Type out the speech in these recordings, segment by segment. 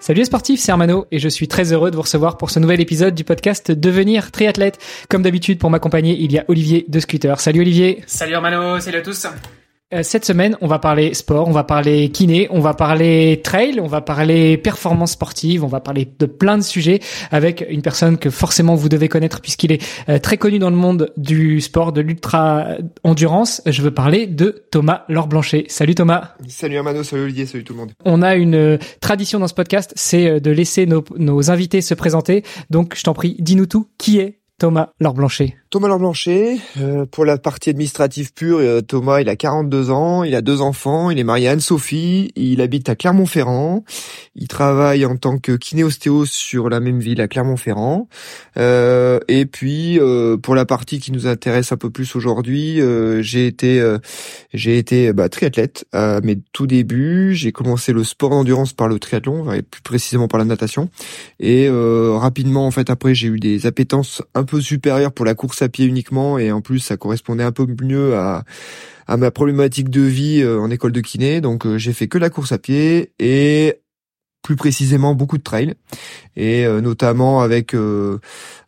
Salut les sportifs, c'est Armano et je suis très heureux de vous recevoir pour ce nouvel épisode du podcast Devenir triathlète. Comme d'habitude, pour m'accompagner, il y a Olivier de Scooter. Salut Olivier. Salut Armano, salut à tous. Euh, cette semaine, on va parler sport, on va parler kiné, on va parler trail, on va parler performance sportive, on va parler de plein de sujets avec une personne que forcément vous devez connaître puisqu'il est euh, très connu dans le monde du sport, de l'ultra endurance. Je veux parler de Thomas Laure-Blanchet. Salut Thomas. Salut Armano, salut Olivier, salut tout le monde. On a une euh, tradition dans ce podcast, c'est de laisser nos, nos invités se présenter. Donc je t'en prie, dis-nous tout. Qui est Thomas Laure-Blanchet Thomas Laure-Blanchet, euh, pour la partie administrative pure, euh, Thomas, il a 42 ans, il a deux enfants, il est marié à Anne-Sophie, il habite à Clermont-Ferrand, il travaille en tant que kinéostéo sur la même ville à Clermont-Ferrand. Euh, et puis, pour la partie qui nous intéresse un peu plus aujourd'hui, j'ai été, j'ai été bah, triathlète à mes tout débuts. J'ai commencé le sport d'endurance par le triathlon, plus précisément par la natation. Et rapidement, en fait, après, j'ai eu des appétences un peu supérieures pour la course à pied uniquement et en plus ça correspondait un peu mieux à, à ma problématique de vie euh, en école de kiné. Donc euh, j'ai fait que la course à pied et plus précisément beaucoup de trail et euh, notamment avec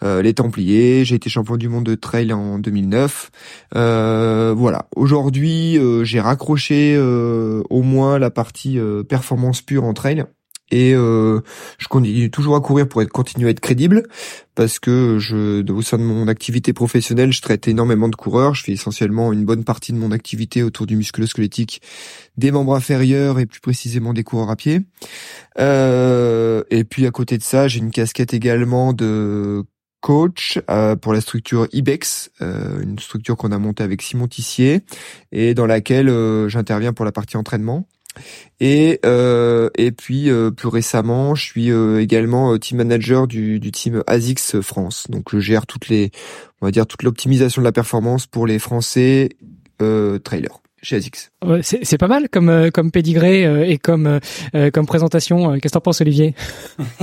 les Templiers. J'ai été champion du monde de trail en 2009. voilà. Aujourd'hui, j'ai raccroché au moins la partie performance pure en trail et euh, je continue toujours à courir pour être continuer à être crédible parce que je au sein de mon activité professionnelle je traite énormément de coureurs je fais essentiellement une bonne partie de mon activité autour du musculo-squelettique des membres inférieurs et plus précisément des coureurs à pied euh, et puis à côté de ça j'ai une casquette également de coach euh, pour la structure IBEX, euh, une structure qu'on a montée avec Simon Tissier et dans laquelle euh, j'interviens pour la partie entraînement. Et euh, et puis euh, plus récemment, je suis euh, également team manager du, team ASICS France. Donc je gère toutes les, on va dire toute l'optimisation de la performance pour les Français trailers chez ASICS. C'est pas mal comme euh, comme pédigré euh, et comme euh, comme présentation. Qu'est-ce que t'en penses, Olivier?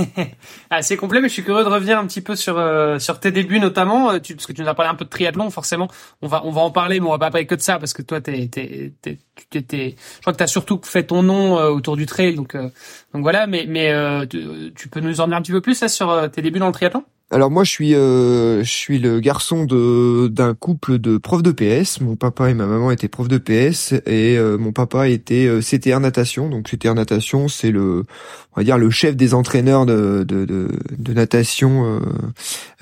C'est complet, mais je suis curieux de revenir un petit peu sur sur tes débuts notamment, tu, parce que tu nous as parlé un peu de triathlon. Forcément, on va on va en parler, mais on va pas parler que de ça parce que toi, t'es t'es t'es je crois que t'as surtout fait ton nom autour du trail, donc donc voilà. Mais mais tu, tu, peux nous en dire un petit peu plus là sur tes débuts dans le triathlon? Alors moi je suis euh, je suis le garçon de d'un couple de profs de PS. Mon papa et ma maman étaient profs de PS et euh, mon papa était euh, CTR natation. Donc CTR natation c'est le on va dire le chef des entraîneurs de de, de, de natation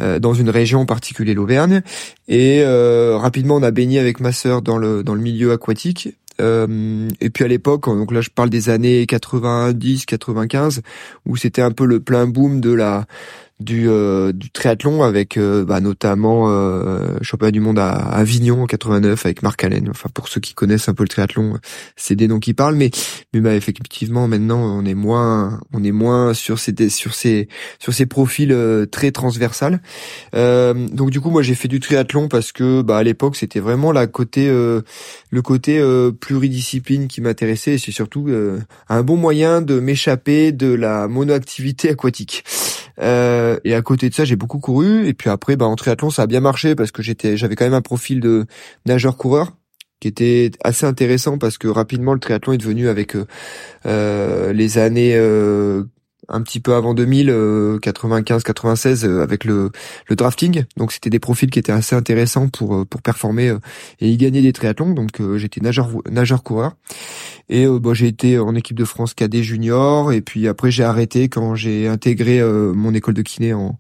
euh, dans une région en particulier l'Auvergne. Et rapidement on a baigné avec ma sœur dans le dans le milieu aquatique et puis à l'époque, donc là je parle des années 90, 95, où c'était un peu le plein boom de la du, euh, du triathlon avec euh, bah, notamment euh, championnat du monde à, Avignon en 89 avec Marc Allen. Enfin pour ceux qui connaissent un peu le triathlon, c'est des noms qui parlent, mais mais bah, effectivement maintenant on est moins on est moins sur ces sur ces sur ces profils euh, très transversales. donc du coup moi j'ai fait du triathlon parce que bah à l'époque c'était vraiment la côté le côté pluridiscipline qui m'intéressait et c'est surtout un bon moyen de m'échapper de la monoactivité aquatique. Euh, et à côté de ça, j'ai beaucoup couru. Et puis après, bah, en triathlon, ça a bien marché parce que j'étais, j'avais quand même un profil de nageur-coureur qui était assez intéressant parce que rapidement le triathlon est devenu avec euh, euh les années euh, un petit peu avant 2000, 95, 96, avec le, le drafting. Donc c'était des profils qui étaient assez intéressants pour euh, pour performer euh, et y gagner des triathlons. Donc euh, j'étais nageur nageur coureur et bah, j'ai été en équipe de France cadet junior et puis après j'ai arrêté quand j'ai intégré mon école de kiné en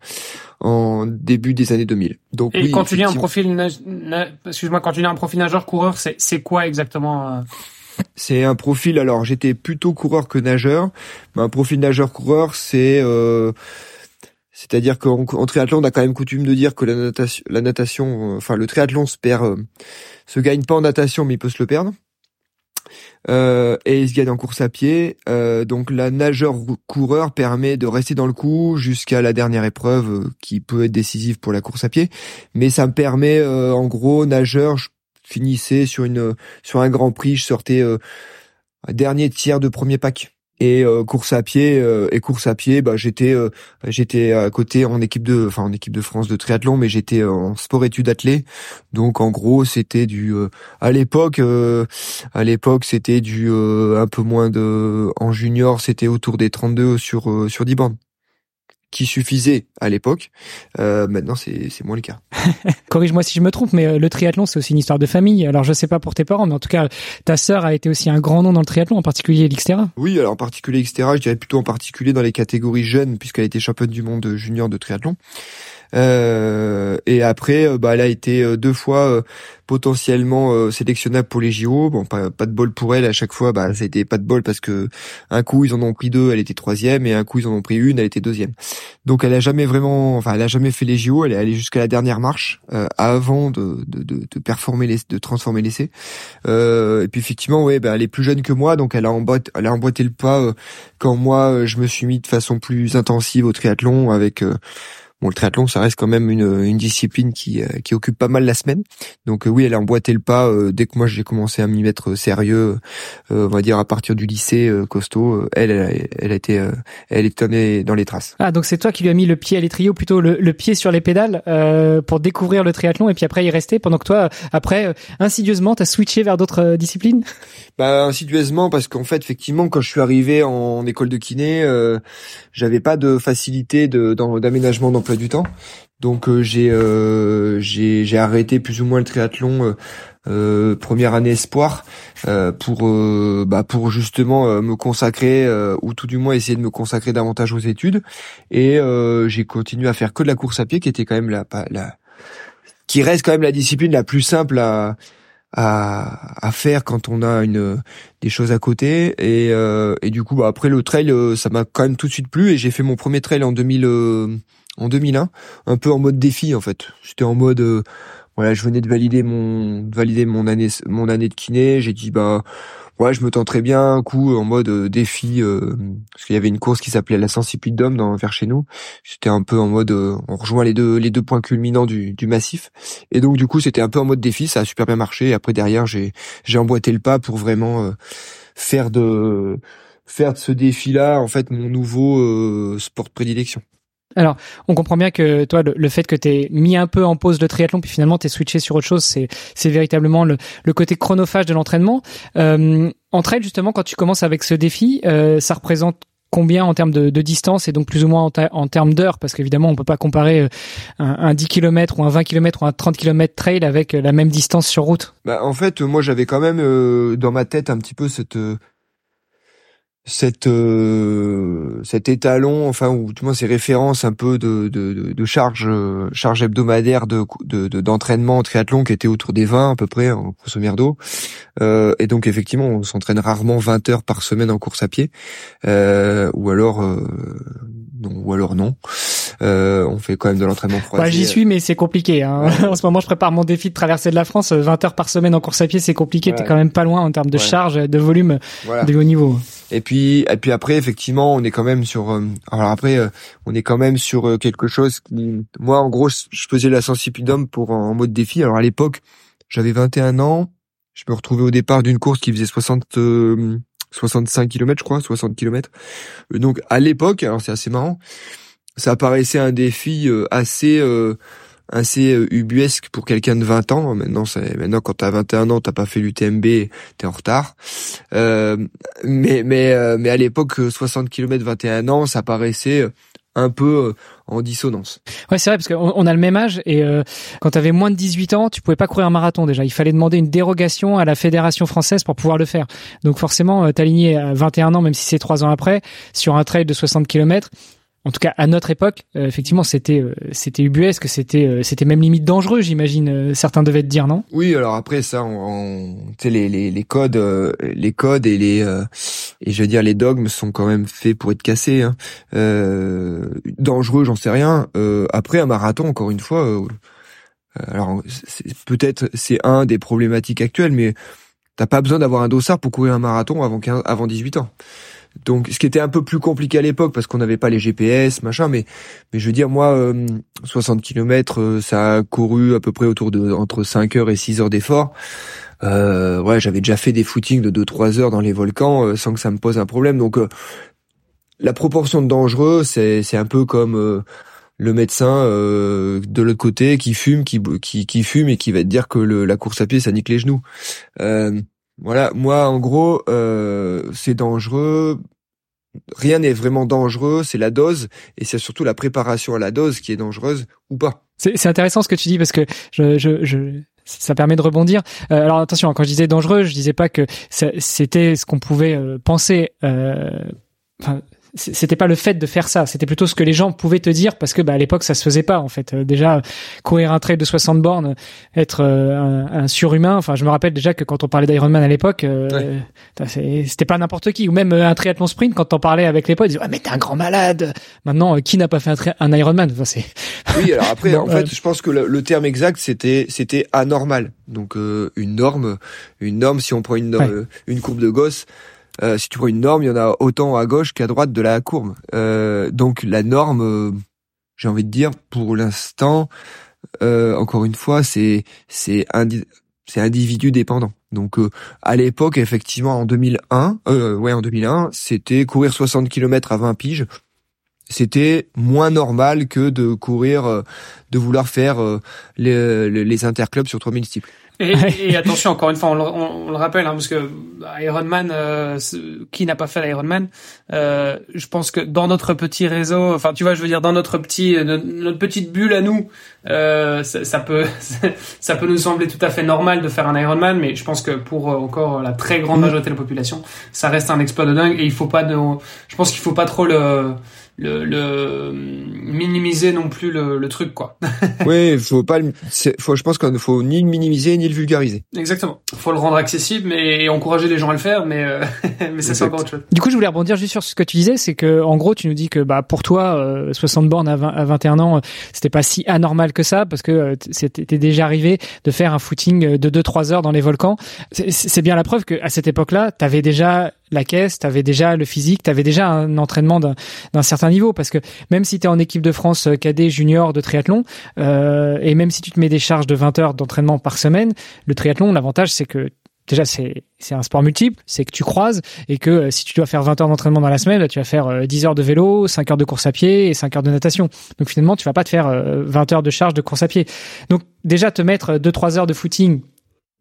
en début des années 2000. Donc et quand tu dis un profil excuse-moi quand tu dis un profil nageur coureur, c'est c'est quoi exactement c'est un profil. Alors j'étais plutôt coureur que nageur. Mais un profil nageur-coureur, c'est euh, c'est-à-dire qu'en triathlon, on a quand même coutume de dire que la natation, la natation, enfin le triathlon se perd, euh, se gagne pas en natation, mais il peut se le perdre. Euh, et il se gagne en course à pied. donc la nageur-coureur permet de rester dans le coup jusqu'à la dernière épreuve qui peut être décisive pour la course à pied. Mais ça me permet, en gros, nageur, finissais sur une sur un Grand Prix, je sortais dernier tiers de premier pack. Et euh, course à pied euh, et course à pied bah j'étais euh, j'étais à côté en équipe de enfin en équipe de France de triathlon mais j'étais en sport études athlée donc en gros c'était du à l'époque à l'époque c'était du un peu moins de en junior c'était autour des 32 sur sur 10 bandes qui suffisait à l'époque. Euh, maintenant, c'est moins le cas. Corrige-moi si je me trompe, mais euh, le triathlon, c'est aussi une histoire de famille. Alors, je sais pas pour tes parents, mais en tout cas, ta sœur a été aussi un grand nom dans le triathlon, en particulier l'Xterra. Oui, alors en particulier l'Xterra, je dirais plutôt en particulier dans les catégories jeunes, puisqu'elle a été championne du monde junior de triathlon. Euh, et après, euh, bah, elle a été euh, deux fois potentiellement sélectionnable pour les JO. Bon, pas, pas, de bol pour elle. À chaque fois, bah, ça a été pas de bol parce que un coup ils en ont pris deux, elle était troisième, et un coup ils en ont pris une, elle était deuxième. Donc elle a jamais vraiment, enfin, elle a jamais fait les JO. Elle est allée jusqu'à la dernière marche avant de, de, de, de, performer les, de transformer l'essai. Euh, et puis effectivement, ouais, bah, elle est plus jeune que moi, donc elle a emboîté, elle a emboîté le pas quand moi je me suis mis de façon plus intensive au triathlon avec Bon, le triathlon, ça reste quand même une, une discipline qui, euh, qui occupe pas mal la semaine. Donc euh, oui, elle a emboîté le pas euh, dès que moi j'ai commencé à m'y mettre sérieux, on va dire à partir du lycée costaud. Elle, elle, elle a été, elle est dans les traces. Ah, donc c'est toi qui lui as mis le pied à l'étrier, plutôt le, le, pied sur les pédales pour découvrir le triathlon et puis après y rester, pendant que toi, après, insidieusement, t'as switché vers d'autres disciplines? Bah insidieusement parce qu'en fait, effectivement, quand je suis arrivé en, école de kiné, j'avais pas de facilité de d'aménagement d'emploi du temps. Donc euh, j'ai euh, j'ai j'ai arrêté plus ou moins le triathlon euh, première année espoir pour bah pour justement me consacrer ou tout du moins essayer de me consacrer davantage aux études. Et j'ai continué à faire que de la course à pied qui était quand même la, la qui reste quand même la discipline la plus simple à à, à faire quand on a une des choses à côté. Et, et du coup bah, après le trail ça m'a quand même tout de suite plu. Et j'ai fait mon premier trail en 2000 en 2001, un peu en mode défi en fait. J'étais en mode euh, voilà, je venais de valider mon de valider mon année mon année de kiné, j'ai dit bah ouais, je me tenterais bien un coup en mode euh, défi euh, parce qu'il y avait une course qui s'appelait la Sensipidum dans vers chez nous. J'étais un peu en mode on rejoint les deux les deux points culminants du du massif et donc du coup, c'était un peu en mode défi, ça a super bien marché après derrière, j'ai j'ai emboîté le pas pour vraiment faire de faire de ce défi-là en fait mon nouveau sport de prédilection. Alors, on comprend bien que toi, le, fait que tu mis un peu en pause le triathlon, puis finalement t'es switché sur autre chose, c'est c'est véritablement le, le côté chronophage de l'entraînement. Euh, en trail, justement, quand tu commences avec ce défi, euh, ça représente combien en termes de, de, distance et donc plus ou moins en, termes d'heures? Parce qu'évidemment on peut pas comparer euh, un, un, 10 km ou un 20 km ou un 30 km trail avec euh, la même distance sur route. Bah en fait moi j'avais quand même euh, dans ma tête un petit peu cette cette euh, cet étalon enfin ou du moins ces références un peu de de, de charge charge hebdomadaire de d'entraînement en triathlon qui était autour des 20 à peu près en grosso merdo. Euh, et donc effectivement on s'entraîne rarement 20 heures par semaine en course à pied. Euh, ou alors euh, non ou alors non euh, on fait quand même de l'entraînement croisé. Bah, J'y suis, mais c'est compliqué. Hein. en ce moment, je prépare mon défi de traverser de la France. 20 heures par semaine en course à pied, c'est compliqué. T'es quand même pas loin en termes de charge, de volume, de haut niveau. Et puis, et puis après, effectivement, on est quand même sur. Euh, alors après, euh, on est quand même sur euh, quelque chose qui, moi, en gros, je faisais la sensipidum pour en mode défi. Alors à l'époque, j'avais 21 ans. Je me retrouvais au départ d'une course qui faisait 60. 65 km je crois 60 km donc à l'époque alors c'est assez marrant ça paraissait un défi euh, assez euh, assez euh, ubuesque pour quelqu'un de 20 ans. Maintenant, c'est maintenant quand t'as 21 ans, t'as pas fait l'UTMB, t'es en retard. Euh, mais mais mais à l'époque, 60 km 21 ans, ça paraissait un peu en dissonance. Ouais, c'est vrai parce qu'on a le même âge et euh, quand tu avais moins de 18 ans, tu pouvais pas courir un marathon déjà. Il fallait demander une dérogation à la fédération française pour pouvoir le faire. Donc forcément, t'aligner à 21 ans, même si c'est trois ans après, sur un trail de 60 km, en tout cas à notre époque, euh, effectivement, c'était euh, c'était ubuesque, c'était euh, c'était même limite dangereux, j'imagine. certains devaient te dire non? Oui, alors après ça, on, sais les, les, les codes, les codes et les et je veux dire les dogmes sont quand même faits pour être cassés. Hein. dangereux, j'en sais rien. après un marathon, encore une fois, alors peut-être c'est un des problématiques actuelles, mais t'as pas besoin d'avoir un dossard pour courir un marathon avant 15, avant 18 ans. Donc, ce qui était un peu plus compliqué à l'époque parce qu'on n'avait pas les GPS, machin. Mais, mais je veux dire, moi, 60 km, ça a couru à peu près autour de entre 5 heures et 6 heures d'effort. Euh, ouais, j'avais déjà fait des footings de 2-3 heures dans les volcans sans que ça me pose un problème. Donc, la proportion de dangereux, c'est c'est un peu comme euh, le médecin euh, de l'autre côté qui fume, qui, qui, fume et qui va te dire que la course à pied ça nique les genoux. Euh, voilà, moi en gros c'est dangereux. Rien n'est vraiment dangereux, c'est la dose et c'est surtout la préparation à la dose qui est dangereuse ou pas. C'est intéressant ce que tu dis parce que je, je, je ça permet de rebondir. alors attention, quand je disais dangereux, je disais pas que c'était ce qu'on pouvait penser. Enfin, c'était pas le fait de faire ça, c'était plutôt ce que les gens pouvaient te dire parce que bah, à l'époque ça se faisait pas en fait. Euh, déjà courir un trail de 60 bornes, être euh, un, surhumain. Enfin, je me rappelle déjà que quand on parlait d'Ironman à l'époque, euh, c'était pas n'importe qui. Ou même un triathlon sprint, quand on parlait avec les potes, ils disaient ouais mais t'es un grand malade. Maintenant, qui n'a pas fait un, un Ironman enfin, c'est... Oui, alors après, en fait, je pense que le, terme exact c'était c'était anormal. Donc une norme, une norme. Si on prend une une courbe de gosse euh, si tu vois une norme, il y en a autant à gauche qu'à droite de la courbe. Euh, donc la norme, euh, j'ai envie de dire, pour l'instant, encore une fois, c'est c'est individu dépendant. Donc à l'époque, effectivement, en 2001, ouais, en 2001, c'était courir 60 km à 20 piges. C'était moins normal que de courir, de vouloir faire les, les interclubs sur 3000 steeples. Et, et, attention, encore une fois, on le, on, le rappelle, hein, parce que Ironman, euh, qui n'a pas fait l'Ironman, euh, je pense que dans notre petit réseau, enfin, tu vois, je veux dire, dans notre petit, euh, notre, petite bulle à nous, euh, ça, ça, peut, ça peut nous sembler tout à fait normal de faire un Ironman, mais je pense que pour euh, encore la très grande majorité de la population, ça reste un exploit de dingue, et il faut pas, de, je pense qu'il faut pas trop le le, le minimiser non plus le, le truc quoi. oui, faut pas faut je pense qu'il ne faut ni le minimiser ni le vulgariser. Exactement. Faut le rendre accessible mais encourager les gens à le faire mais euh, mais c'est encore autre chose. Du coup, je voulais rebondir juste sur ce que tu disais, c'est que en gros, tu nous dis que bah pour toi 60 euh, bornes à, 20, à 21 ans, c'était pas si anormal que ça parce que euh, c'était déjà arrivé de faire un footing de 2 3 heures dans les volcans. C'est bien la preuve que à cette époque-là, tu avais déjà la caisse, tu avais déjà le physique, tu avais déjà un entraînement d'un certain niveau parce que même si tu es en équipe de France euh, cadet junior de triathlon euh, et même si tu te mets des charges de 20 heures d'entraînement par semaine, le triathlon l'avantage c'est que déjà c'est c'est un sport multiple, c'est que tu croises et que euh, si tu dois faire 20 heures d'entraînement dans la semaine, tu vas faire 10 heures de vélo, 5 heures de course à pied et 5 heures de natation. Donc finalement, tu vas pas te faire 20 heures de charge de course à pied. Donc déjà te mettre 2 3 heures de footing,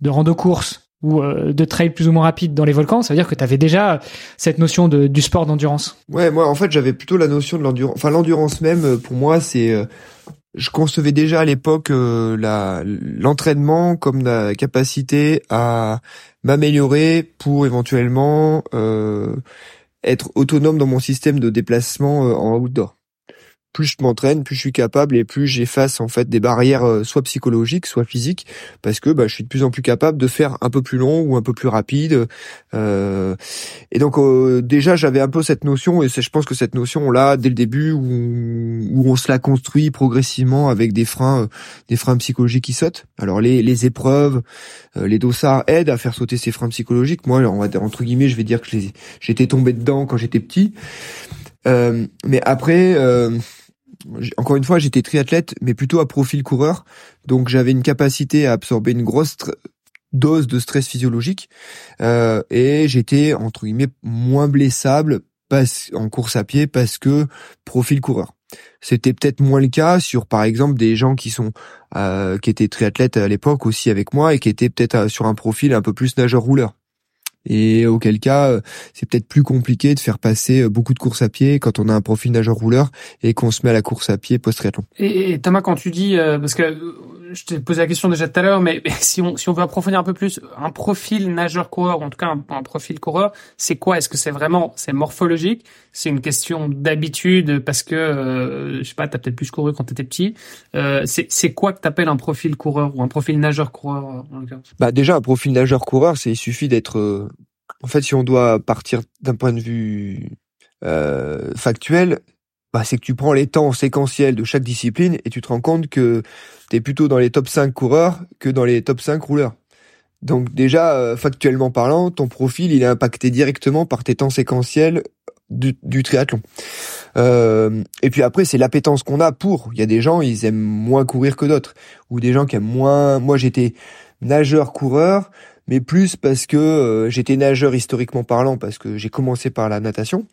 de rando course ou euh, de trail plus ou moins rapide dans les volcans, ça veut dire que tu avais déjà cette notion de, du sport d'endurance. Ouais, moi en fait j'avais plutôt la notion de l'endurance. Enfin l'endurance même, euh, pour moi c'est, euh, je concevais déjà à l'époque la l'entraînement comme la capacité à m'améliorer pour éventuellement être autonome dans mon système de déplacement en outdoor plus je m'entraîne, plus je suis capable et plus j'efface en fait des barrières euh, soit psychologiques, soit physiques, parce que bah, je suis de plus en plus capable de faire un peu plus long ou un peu plus rapide. Euh, et donc euh, déjà j'avais un peu cette notion et je pense que cette notion là dès le début où, où on se la construit progressivement avec des freins, des freins psychologiques qui sautent. Alors les, les épreuves, les dossards aident à faire sauter ces freins psychologiques. Moi, on va entre guillemets, je vais dire que j'étais tombé dedans quand j'étais petit. mais après, encore une fois, j'étais triathlète, mais plutôt à profil coureur. Donc j'avais une capacité à absorber une grosse dose de stress physiologique euh, et j'étais entre guillemets moins blessable en course à pied parce que profil coureur. C'était peut-être moins le cas sur par exemple des gens qui sont euh, qui étaient triathlètes à l'époque aussi avec moi et qui étaient peut-être euh, sur un profil un peu plus nageur rouleur et auquel cas euh, c'est peut-être plus compliqué de faire passer euh, beaucoup de courses à pied quand on a un profil nageur rouleur et qu'on se met à la course à pied post triathlon. Et, Thomas quand tu dis euh, parce que je t'ai posé la question déjà tout à l'heure mais, si on si on veut approfondir un peu plus un profil nageur coureur ou en tout cas un, profil coureur c'est quoi? Est-ce que c'est vraiment c'est morphologique? C'est une question d'habitude parce que je sais pas t'as peut-être plus couru quand t'étais petit. C'est c'est quoi que t'appelles un profil coureur ou un profil nageur coureur en Bah déjà un profil nageur coureur c'est il suffit d'être en fait, si on doit partir d'un point de vue euh, factuel, bah, c'est que tu prends les temps séquentiels de chaque discipline et tu te rends compte que tu es plutôt dans les top 5 coureurs que dans les top 5 rouleurs. Donc déjà, euh, factuellement parlant, ton profil, il est impacté directement par tes temps séquentiels du, triathlon. Euh, et puis après, c'est l'appétence qu'on a pour. Il y a des gens, ils aiment moins courir que d'autres, ou des gens qui aiment moins. Moi, j'étais nageur coureur, mais plus parce que euh, j'étais nageur historiquement parlant, parce que j'ai commencé par la natation.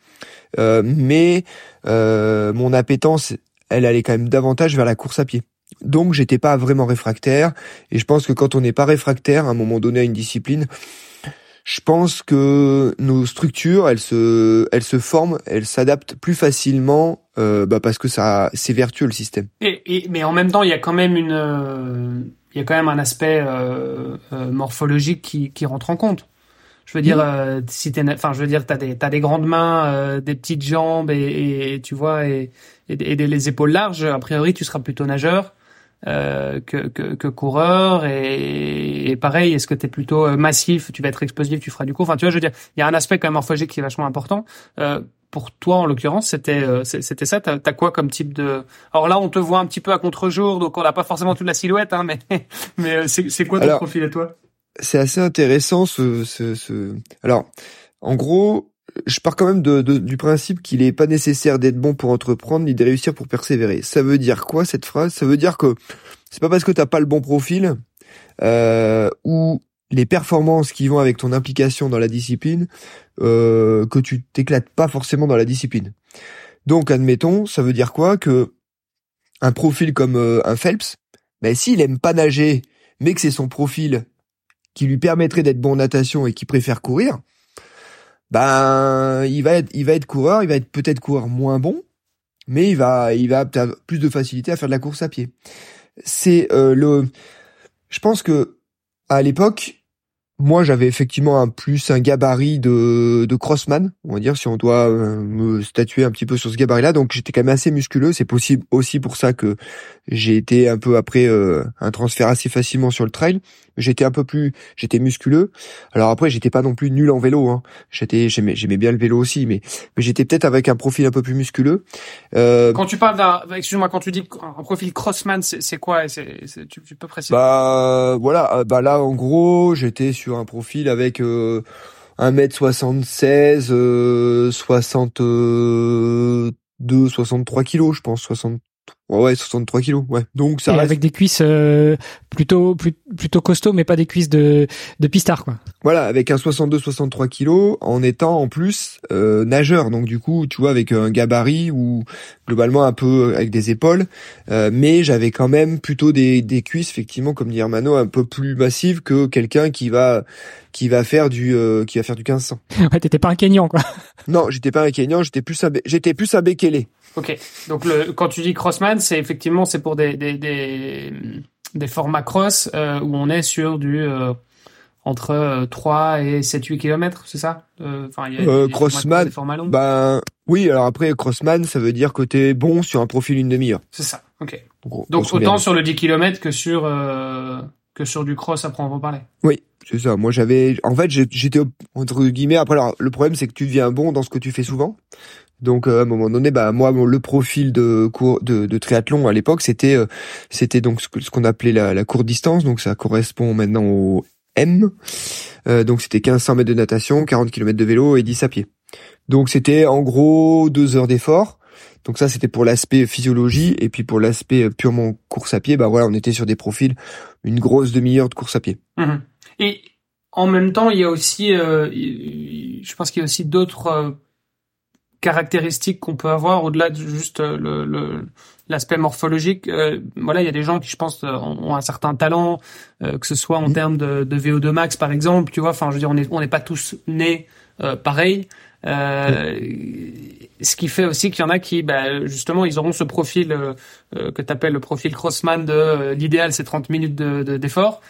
Euh, mais mon appétence, elle allait quand même davantage vers la course à pied. Donc j'étais pas vraiment réfractaire, et je pense que quand on n'est pas réfractaire à un moment donné à une discipline, je pense que nos structures, elles se, elles se forment, elles s'adaptent plus facilement, euh, bah parce que ça, c'est vertueux le système. Et, et, mais en même temps, il y a quand même une, euh, il y a quand même un aspect euh, morphologique qui, qui rentre en compte. Je veux dire, si t'es, enfin, je veux dire, t'as des, t'as des grandes mains, des petites jambes et, et tu vois, et, et, et des, les épaules larges. A priori, tu seras plutôt nageur. Euh, que, que, que, coureur et, et pareil est-ce que tu es plutôt euh, massif tu vas être explosif tu feras du court. Enfin tu vois je veux dire il y a un aspect quand même morphologique qui est vachement important. Euh, pour toi en l'occurrence c'était euh, c'était ça. T'as as quoi comme type de alors là on te voit un petit peu à contre-jour donc on n'a pas forcément toute la silhouette hein, mais mais c'est c'est quoi ton Alors, profil à toi? C'est assez intéressant ce, ce, ce... Alors, en gros, je pars quand même de, de- du principe qu'il n'est pas nécessaire d'être bon pour entreprendre ni de réussir pour persévérer. Ça veut dire quoi cette phrase? Ça veut dire que c'est pas parce que t'as pas le bon profil euh, ou les performances qui vont avec ton implication dans la discipline euh, que tu t'éclates pas forcément dans la discipline. Donc admettons, ça veut dire quoi? Que un profil comme euh, un Phelps, ben s'il aime pas nager, mais que c'est son profil qui lui permettrait d'être bon en natation et qui préfère courir, ben il va être il va être coureur, il va être peut-être coureur moins bon, mais il va il va avoir plus de facilité à faire de la course à pied. C'est euh, le je pense que à l'époque moi j'avais effectivement un plus un gabarit de de crossman, on va dire si on doit euh, me statuer un petit peu sur ce gabarit là donc j'étais quand même assez musculeux, c'est possible aussi pour ça que j'ai été un peu après euh, un transfert assez facilement sur le trail. J'étais un peu plus, j'étais musculeux. Alors après, j'étais pas non plus nul en vélo. Hein. J'étais, j'aimais, j'aimais bien le vélo aussi, mais mais j'étais peut-être avec un profil un peu plus musculeux. Euh, quand tu parles d'un excuse-moi quand tu dis un profil crossman c'est quoi? C'est tu peux préciser? Bah voilà, euh, bah là en gros, j'étais sur un profil avec euh, 1m76, euh, 62, 63 kilos, je pense, 60. Ouais, ouais, 63 kilos, ouais. Donc ça Et reste avec des cuisses euh, plutôt plus- plutôt costauds, mais pas des cuisses de de pistard quoi. Voilà, avec un 62-63 kilos, en étant en plus euh, nageur, donc du coup, tu vois, avec un gabarit ou globalement un peu avec des épaules, euh, mais j'avais quand même plutôt des, des cuisses, effectivement, comme dit Hermano, un peu plus massives que quelqu'un qui va qui va faire du euh, qui va faire du 1500. Ouais, t'étais pas un Kenyan quoi. Non, j'étais pas un Kenyan, j'étais plus un j'étais plus un Bekele. Ok. Donc le, quand tu dis crossman, c'est effectivement c'est pour des des des, des formats cross euh, où on est sur du euh, entre euh, 3 et 7 8 kilomètres, c'est ça? Euh, Enfin il y a Euh, des formats crossman, courts, des formats longs. Ben oui, alors après crossman, ça veut dire que t'es bon sur un profil une demi-heure. C'est ça. OK. Donc, autant sur le 10 km que sur euh, que sur du cross après on va en parler. Oui, c'est ça. Moi, j'avais, en fait, j'étais entre guillemets. Après, alors, le problème, c'est que tu deviens bon dans ce que tu fais souvent. Donc, euh, à un moment donné, bah moi, le profil de cours de, de triathlon à l'époque, c'était, euh, c'était donc ce qu'on appelait la, la courte distance. Donc, ça correspond maintenant au M. Euh, donc, c'était 1500 mètres de natation, 40 km de vélo et 10 à pied. Donc, c'était en gros deux heures d'effort. Donc ça, c'était pour l'aspect physiologie et puis pour l'aspect euh, purement course à pied, bah voilà, on était sur des profils une grosse demi-heure de course à pied. Mhm. Et en même temps, il y a aussi, euh, je pense qu'il y a aussi d'autres euh, caractéristiques qu'on peut avoir au-delà de juste euh, le, le- l'aspect morphologique. Euh, voilà, il y a des gens qui, je pense, euh, ont un certain talent, euh, que ce soit en Mhm. termes de, de VO2 max, par exemple. Tu vois, enfin, je veux dire, on n'est on n'est pas tous nés euh, pareil. Euh, Ce qui fait aussi qu'il y en a qui, bah, justement, ils auront ce profil que tu appelles le profil crossman de l'idéal, c'est 30 minutes de- de- d'effort.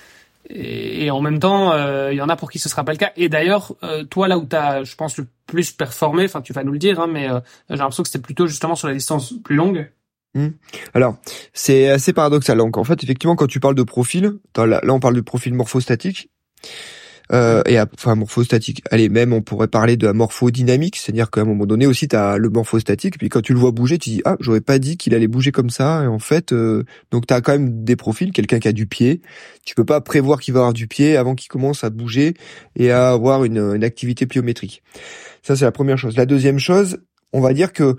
Et, en même temps, euh, il y en a pour qui ce sera pas le cas. Et d'ailleurs, euh, toi là où tu as, je pense, le plus performé, enfin tu vas nous le dire, hein, mais euh, j'ai l'impression que c'était plutôt justement sur la distance plus longue. Alors, c'est assez paradoxal. Donc, en fait, effectivement, quand tu parles de profil, là, on parle de profil morphostatique. Euh, et enfin morphostatique. Allez, même on pourrait parler de la morphodynamique, c'est-à-dire qu'à un moment donné aussi tu as le morphostatique, puis quand tu le vois bouger, tu dis ah j'aurais pas dit qu'il allait bouger comme ça. Et en fait, euh, donc tu as quand même des profils, quelqu'un qui a du pied, tu peux pas prévoir qu'il va avoir du pied avant qu'il commence à bouger et à avoir une, une activité pliométrique. Ça c'est la première chose. La deuxième chose, on va dire que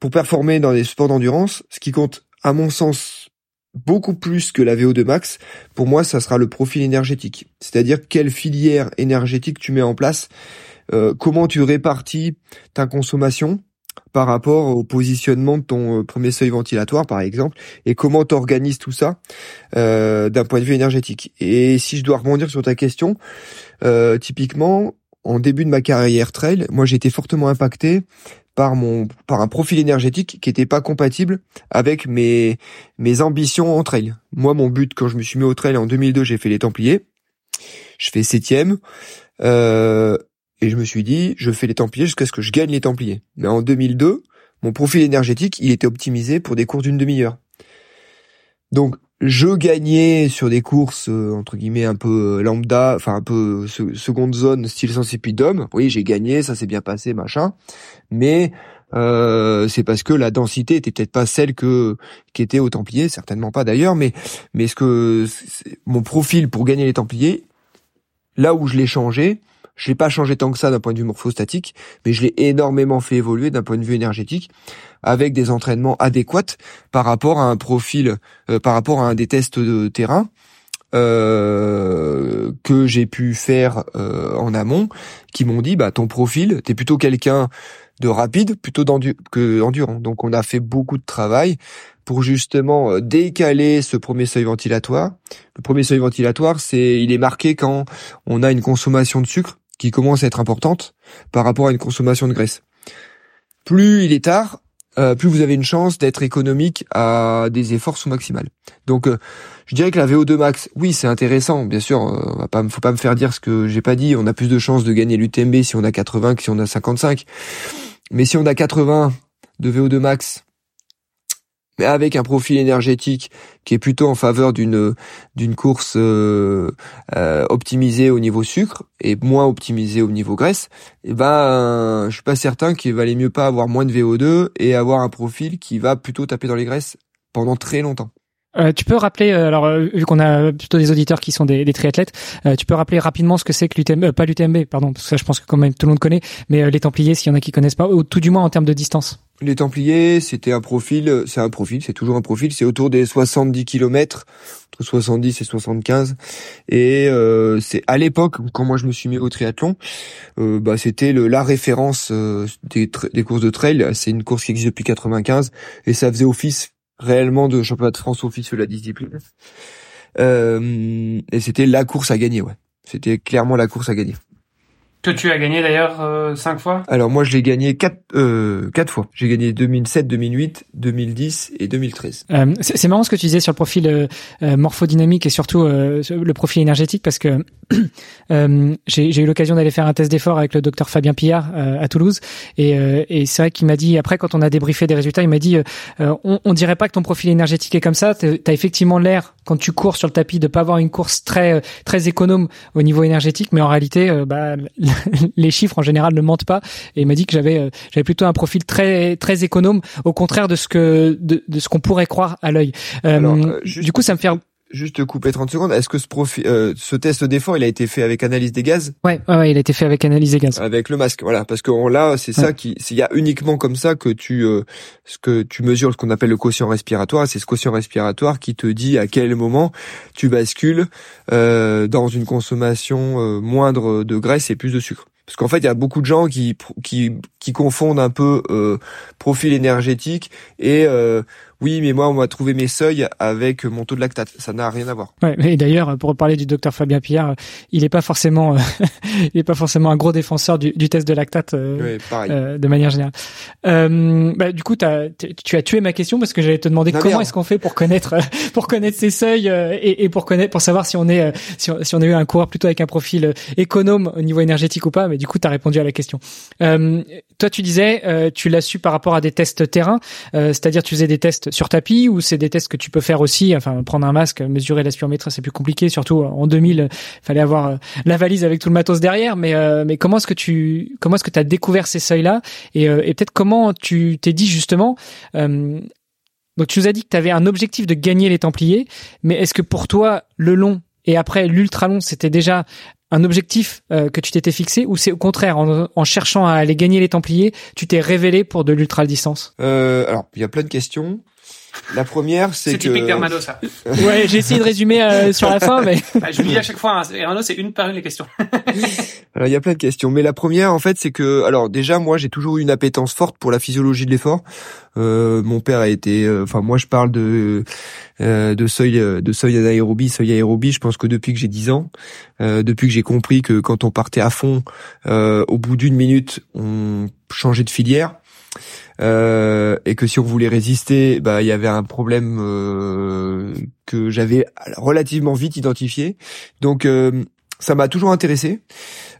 pour performer dans les sports d'endurance, ce qui compte à mon sens beaucoup plus que la VO2 max, pour moi, ça sera le profil énergétique. C'est-à-dire quelle filière énergétique tu mets en place, euh, comment tu répartis ta consommation par rapport au positionnement de ton euh, premier seuil ventilatoire, par exemple, et comment tu organises tout ça euh, d'un point de vue énergétique. Et si je dois rebondir sur ta question, typiquement, en début de ma carrière trail, moi j'ai été fortement impacté par mon par un profil énergétique qui était pas compatible avec mes mes ambitions en trail. Moi, mon but quand je me suis mis au trail en 2002, j'ai fait les Templiers. Je fais septième. Euh, et je me suis dit, je fais les Templiers jusqu'à ce que je gagne les Templiers. Mais en 2002, mon profil énergétique, il était optimisé pour des cours d'une demi-heure. Donc, je gagnais sur des courses euh, entre guillemets un peu euh, lambda, enfin un peu seconde zone style Sensipidum. Oui, j'ai gagné, ça s'est bien passé, machin. Mais euh, c'est parce que la densité était peut-être pas celle que qui était aux Templiers, certainement pas d'ailleurs. Mais mais ce que mon profil pour gagner les Templiers, là où je l'ai changé, je l'ai pas changé tant que ça d'un point de vue morphostatique, mais je l'ai énormément fait évoluer d'un point de vue énergétique avec des entraînements adéquats par rapport à un profil, euh, par rapport à un des tests de terrain euh, que j'ai pu faire euh, en amont, qui m'ont dit bah ton profil, t'es plutôt quelqu'un de rapide plutôt que endurant. Donc on a fait beaucoup de travail pour justement euh, décaler ce premier seuil ventilatoire. Le premier seuil ventilatoire, c'est il est marqué quand on a une consommation de sucre qui commence à être importante par rapport à une consommation de graisse. Plus il est tard, euh, plus vous avez une chance d'être économique à des efforts sous maximal. Donc euh, je dirais que la VO2 max, oui, c'est intéressant, bien sûr, euh, pas faut pas me faire dire ce que j'ai pas dit, on a plus de chances de gagner l'UTMB si on a 80 que si on a 55. Mais si on a 80 de VO2 max mais avec un profil énergétique qui est plutôt en faveur d'une d'une course euh, euh, optimisée au niveau sucre et moins optimisée au niveau graisse, et eh ben je suis pas certain qu'il valait mieux pas avoir moins de VO2 et avoir un profil qui va plutôt taper dans les graisses pendant très longtemps. Euh, tu peux rappeler, euh, alors euh, vu qu'on a plutôt des auditeurs qui sont des, des triathlètes, tu peux rappeler rapidement ce que c'est que l'UTMB, pas l'UTMB, pardon, parce que ça je pense que quand même tout le monde connaît, mais les Templiers, s'il y en a qui connaissent pas, ou tout du moins en termes de distance. Les Templiers, c'était un profil, c'est un profil, c'est toujours un profil, c'est autour des 70 km, entre 70 et 75, et c'est à l'époque quand moi je me suis mis au triathlon, bah c'était la référence des, courses de trail, c'est une course qui existe depuis 95, et ça faisait office réellement de championnat de France officieux de la discipline. Euh, et c'était la course à gagner, ouais. C'était clairement la course à gagner. Que tu as gagné d'ailleurs euh, cinq fois? Alors moi je l'ai gagné quatre euh, quatre fois. J'ai gagné 2007, 2008, 2010 et 2013. Euh, c'est marrant ce que tu disais sur le profil euh, euh, morphodynamique et surtout le profil énergétique parce que j'ai eu l'occasion d'aller faire un test d'effort avec le docteur Fabien Pillard à Toulouse et, et c'est vrai qu'il m'a dit après quand on a débriefé des résultats il m'a dit on, on dirait pas que ton profil énergétique est comme ça. T'as effectivement l'air quand tu cours sur le tapis de pas avoir une course très très économe au niveau énergétique mais en réalité bah les chiffres en général ne mentent pas. Et il m'a dit que j'avais euh, j'avais plutôt un profil très très économe, au contraire de ce que de, de ce qu'on pourrait croire à l'œil. Euh, euh du coup, ça me fait juste couper 30 secondes. Est-ce que ce profil, euh, ce test d'effort, il a été fait avec analyse des gaz? Ouais, ouais, il a été fait avec analyse des gaz. Avec le masque, voilà, parce que là, c'est ça qui, il y a uniquement comme ça que tu, euh, ce que tu mesures ce qu'on appelle le quotient respiratoire. C'est ce quotient respiratoire qui te dit à quel moment tu bascules euh, dans une consommation euh, moindre de graisse et plus de sucre. Parce qu'en fait, il y a beaucoup de gens qui qui, qui confondent un peu euh, profil énergétique et euh, oui, mais moi, on m'a trouvé mes seuils avec mon taux de lactate. Ça n'a rien à voir. Ouais, et d'ailleurs, pour parler du docteur Fabien Pierre, il n'est pas forcément, il est pas forcément un gros défenseur du, du test de lactate euh, euh, de manière générale. Euh, bah, du coup, as, tu as tué ma question parce que j'allais te demander comment est-ce qu'on fait pour connaître, pour connaître ces seuils et, et, pour connaître, pour savoir si on est, si on, si on a eu un coureur plutôt avec un profil économe au niveau énergétique ou pas. Mais du coup, tu as répondu à la question. toi, tu disais, tu l'as su par rapport à des tests terrain, c'est-à-dire tu faisais des tests sur tapis ou c'est des tests que tu peux faire aussi Enfin, prendre un masque, mesurer la spirométrie, c'est plus compliqué. Surtout en 2000, il fallait avoir la valise avec tout le matos derrière. Mais mais comment est-ce que tu comment est-ce que tu as découvert ces seuils-là et, et peut-être comment tu t'es dit justement donc tu nous as dit que tu avais un objectif de gagner les Templiers, mais est-ce que pour toi le long et après l'ultra long c'était déjà un objectif euh, que tu t'étais fixé ou c'est au contraire en, cherchant à aller gagner les Templiers, tu t'es révélé pour de l'ultra distance? Euh, Alors il y a plein de questions. La première, c'est que... C'est typique d'Hermano, ça. ouais, j'ai essayé de résumer euh, sur la fin, mais... Bah, je lui dis à chaque fois, hein, Hermano, c'est une par une les questions. alors, il y a plein de questions. Mais la première, en fait, c'est que... Alors, déjà, moi, j'ai toujours eu une appétence forte pour la physiologie de l'effort. Euh, mon père a été... Euh, enfin, moi, je parle de euh, de seuil de seuil anaérobie, seuil aérobie. Je pense que depuis que j'ai 10 ans, depuis que j'ai compris que quand on partait à fond, au bout d'une minute, on changeait de filière. Euh, et que si on voulait résister, bah il y avait un problème euh, que j'avais relativement vite identifié. Donc euh, ça m'a toujours intéressé.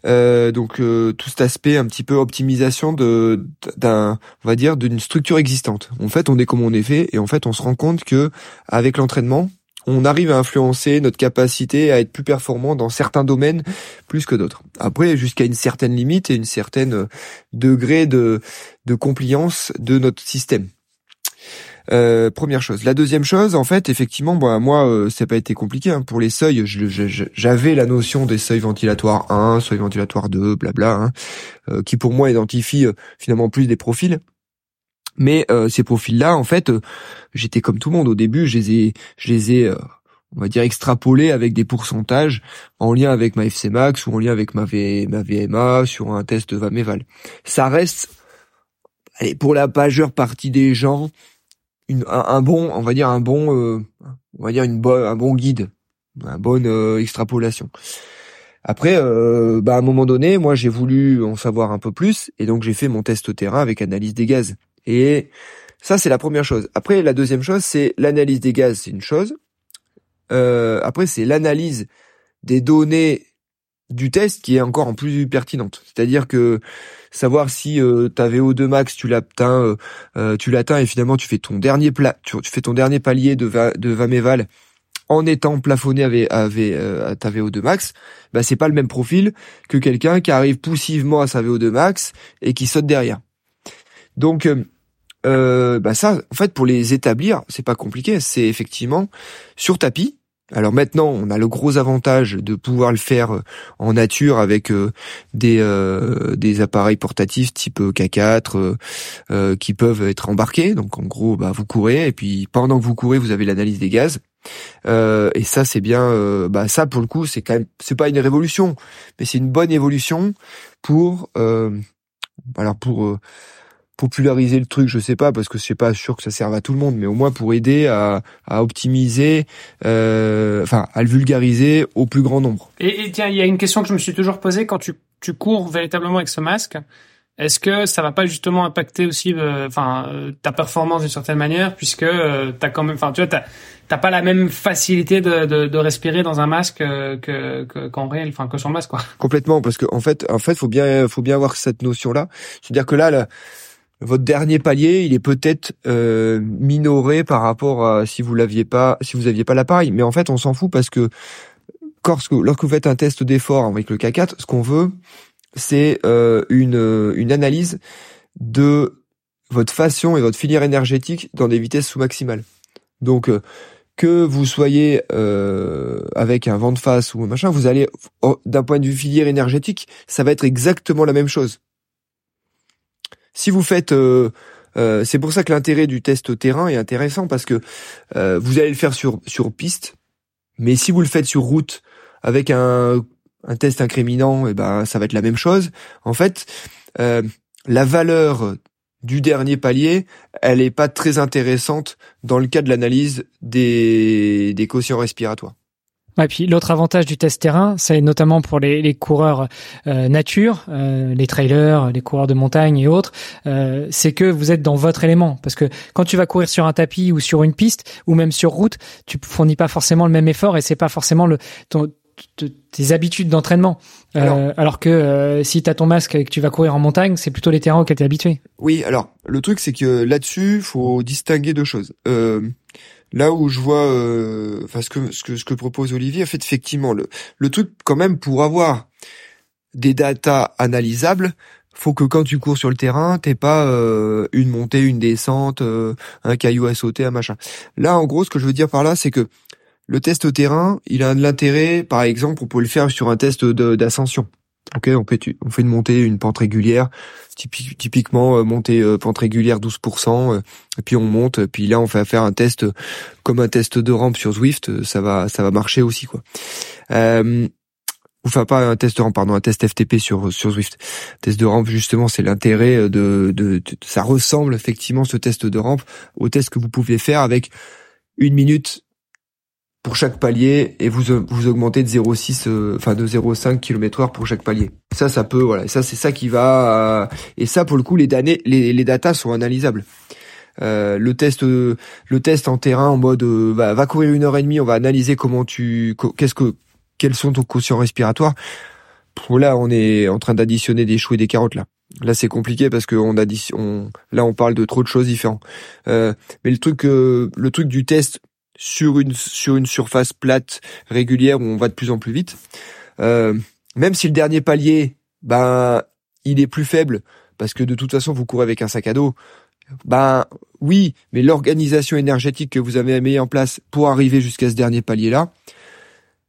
donc tout cet aspect un petit peu optimisation de d'un on va dire d'une structure existante. En fait, on est comme on est fait et en fait, on se rend compte que avec l'entraînement, on arrive à influencer notre capacité à être plus performant dans certains domaines plus que d'autres. Après, jusqu'à une certaine limite et une certaine euh, degré de, de compliance de notre système. Euh, première chose. La deuxième chose, en fait, effectivement, bah, moi, euh, ça n'a pas été compliqué. Hein. Pour les seuils, j'avais la notion des seuils ventilatoires 1, seuil ventilatoire 2, blabla, hein, euh, qui pour moi identifie finalement plus des profils. Mais euh, ces profils-là, en fait, euh, j'étais comme tout le monde au début. Je les ai, je les ai, euh, on va dire, extrapolés avec des pourcentages en lien avec ma FC Max ou en lien avec ma, VMA sur un test Vameval. Ça reste, allez, pour la majeure partie des gens, une, un, bon, on va dire un bon, on va dire une bonne, un bon guide, une bonne extrapolation. Après, bah à un moment donné, moi j'ai voulu en savoir un peu plus et donc j'ai fait mon test au terrain avec analyse des gaz. Et ça, c'est la première chose. Après, la deuxième chose, c'est l'analyse des gaz, c'est une chose. Euh, après, c'est l'analyse des données du test qui est encore en plus pertinente. C'est-à-dire que savoir si euh, ta VO2 max tu l'atteins, euh, euh, tu l'atteins et finalement tu fais ton dernier plat, tu, fais ton dernier palier de, va, de en étant plafonné avec, avec à ta VO2 max, bah c'est pas le même profil que quelqu'un qui arrive poussivement à sa VO2 max et qui saute derrière. Donc euh, bah ça, en fait, pour les établir, c'est pas compliqué. C'est effectivement sur tapis. Alors maintenant, on a le gros avantage de pouvoir le faire euh, en nature avec euh, des des appareils portatifs type K4 qui peuvent être embarqués. Donc en gros, bah, vous courez et puis pendant que vous courez, vous avez l'analyse des gaz. et ça, c'est bien. bah ça, pour le coup, c'est quand même, c'est pas une révolution, mais c'est une bonne évolution pour alors pour populariser le truc, je sais pas, parce que je sais pas sûr que ça serve à tout le monde, mais au moins pour aider à, à optimiser, euh, enfin à le vulgariser au plus grand nombre. Et, tiens, il y a une question que je me suis toujours posée quand tu, tu cours véritablement avec ce masque. Est-ce que ça va pas justement impacter aussi, euh, enfin, euh, ta performance d'une certaine manière, puisque euh, t'as quand même, enfin, tu vois, t'as t'as pas la même facilité de, de, de respirer dans un masque que qu'en réel, enfin, que le masque, quoi. Complètement, parce que en fait, en fait, faut bien, faut bien avoir cette notion-là. C'est-à-dire que là, là votre dernier palier, il est peut-être euh, minoré par rapport à si vous l'aviez pas, si vous aviez pas l'appareil. Mais en fait, on s'en fout parce que lorsque, vous faites un test d'effort avec le K4, ce qu'on veut, c'est euh, une, une analyse de votre façon et votre filière énergétique dans des vitesses sous-maximales. Donc, euh, que vous soyez avec un vent de face ou un machin, vous allez, d'un point de vue filière énergétique, ça va être exactement la même chose. Si vous faites euh, euh, c'est pour ça que l'intérêt du test terrain est intéressant parce que euh, vous allez le faire sur sur piste, mais si vous le faites sur route avec un, un test incriminant, et eh ben ça va être la même chose. En fait, la valeur du dernier palier, elle est pas très intéressante dans le cas de l'analyse des des quotients respiratoires. Et puis l'autre avantage du test terrain, c'est notamment pour les, les coureurs euh, nature, euh, les trailers, les coureurs de montagne et autres, euh, c'est que vous êtes dans votre élément. Parce que quand tu vas courir sur un tapis ou sur une piste ou même sur route, tu fournis pas forcément le même effort et c'est pas forcément le ton, tes habitudes d'entraînement. Euh, alors, que euh, si tu as ton masque et que tu vas courir en montagne, c'est plutôt les terrains auxquels tu es habitué. Oui, alors le truc c'est que là-dessus, faut distinguer deux choses. Euh, là où je vois enfin ce que ce que propose Olivier, en fait effectivement le le truc quand même pour avoir des datas analysables, faut que quand tu cours sur le terrain, t'aies pas une montée, une descente, un caillou à sauter, un machin. Là, en gros, ce que je veux dire par là, c'est que le test au terrain, il a de l'intérêt, par exemple, on peut le faire sur un test d'ascension. Ok, on fait, une montée, une pente régulière, typiquement euh, montée euh, pente régulière 12%, euh, et puis on monte, puis là on fait faire un test comme un test de rampe sur Zwift, ça va ça va marcher aussi quoi. Euh, enfin pas un test de rampe, pardon, un test FTP sur sur Zwift. Test de rampe justement, c'est l'intérêt de, de, de, ça ressemble effectivement ce test de rampe au test que vous pouvez faire avec une minute pour chaque palier et vous vous augmentez de 0,6 euh, enfin de 0,5 km/h pour chaque palier. Ça ça peut voilà, ça c'est ça qui va euh, et ça pour le coup les données les les datas sont analysables. Euh, le test le test en terrain en mode va, va courir une heure et demie, on va analyser comment tu qu'est-ce que quels sont ton quotient respiratoire. Là, on est en train d'additionner des choux et des carottes là. Là, c'est compliqué parce que on additionne, là, on parle de trop de choses différentes. Euh, mais le truc, le truc du test, sur une sur une surface plate régulière où on va de plus en plus vite. Euh, même si le dernier palier, ben, il est plus faible parce que de toute façon vous courez avec un sac à dos. Ben oui, mais l'organisation énergétique que vous avez mis en place pour arriver jusqu'à ce dernier palier là,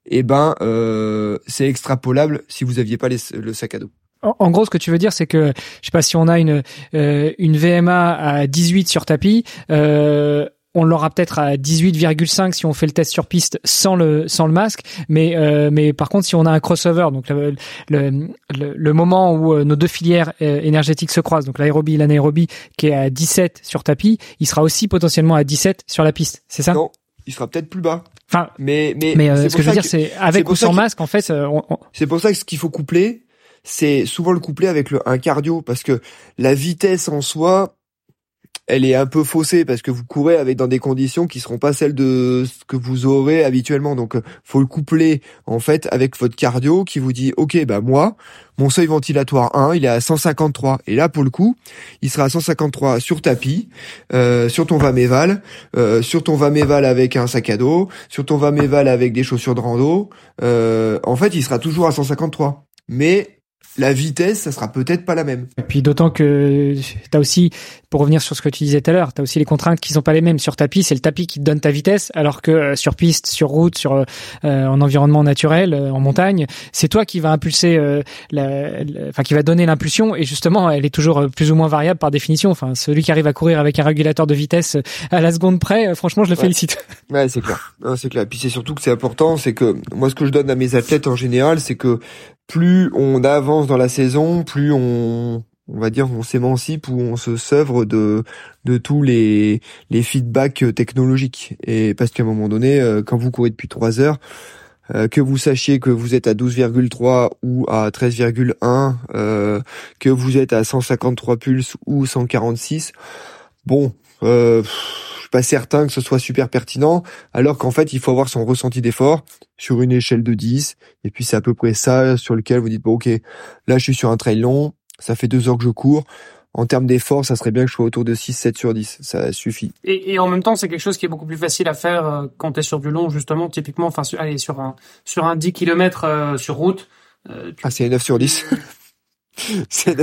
eh ben euh, c'est extrapolable si vous aviez pas le sac à dos. En gros, ce que tu veux dire, c'est que je sais pas si on a une euh, une VMA à 18 sur tapis, euh, on l'aura peut-être à 18,5 si on fait le test sur piste sans le sans le masque, mais euh, mais par contre si on a un crossover, donc le le, le, moment où euh, nos deux filières euh, énergétiques se croisent, donc l'aérobie et l'anaérobie, qui est à 17 sur tapis, il sera aussi potentiellement à 17 sur la piste, c'est ça? Non, il sera peut-être plus bas. Enfin, mais mais, mais ce que je veux dire, c'est avec ou sans masque, en fait. C'est pour ça que ce qu'il faut coupler, c'est souvent le coupler avec le, un cardio, parce que la vitesse en soi, elle est un peu faussée parce que vous courez avec dans des conditions qui seront pas celles de ce que vous aurez habituellement. Donc, euh, faut le coupler en fait avec votre cardio qui vous dit, ok, bah moi, mon seuil ventilatoire 1, il est à 153. Et là, pour le coup, il sera à 153 sur tapis, euh, sur ton Vaméval, euh, sur ton Vaméval avec un sac à dos, sur ton Vaméval avec des chaussures de rando. Euh, en fait, il sera toujours à 153. Mais la vitesse, ça sera peut-être pas la même. Et puis d'autant que tu as aussi, pour revenir sur ce que tu disais tout à l'heure, tu as aussi les contraintes qui sont pas les mêmes. Sur tapis, c'est le tapis qui te donne ta vitesse, alors que euh, sur piste, sur route, sur euh, en environnement naturel, euh, en montagne, c'est toi qui va impulser, la, enfin qui va donner l'impulsion. Et justement, elle est toujours plus ou moins variable par définition. Enfin, celui qui arrive à courir avec un régulateur de vitesse à la seconde près, franchement, je le félicite. Ouais, c'est clair. c'est clair. Et puis c'est surtout que c'est important, c'est que moi, ce que je donne à mes athlètes en général, c'est que plus on avance dans la saison, plus on, on va dire, on s'émancipe ou on se sevre de de tous les les feedbacks technologiques. Et parce qu'à un moment donné, euh, quand vous courez depuis trois heures, euh, que vous sachiez que vous êtes à 12,3 ou à 13,1, euh, que vous êtes à 153 pulses ou 146, bon, euh, pas certain que ce soit super pertinent, alors qu'en fait, il faut avoir son ressenti d'effort sur une échelle de 10, et puis c'est à peu près ça sur lequel vous dites, bon, ok, là, je suis sur un trail long, ça fait deux heures que je cours, en termes d'effort, ça serait bien que je sois autour de 6, 7 sur 10. Ça suffit. Et, en même temps, c'est quelque chose qui est beaucoup plus facile à faire euh, quand tu es sur du long, justement, typiquement, enfin, sur, allez, sur un, sur un 10 km euh, sur route. Euh, Ah, c'est 9 sur 10. c'est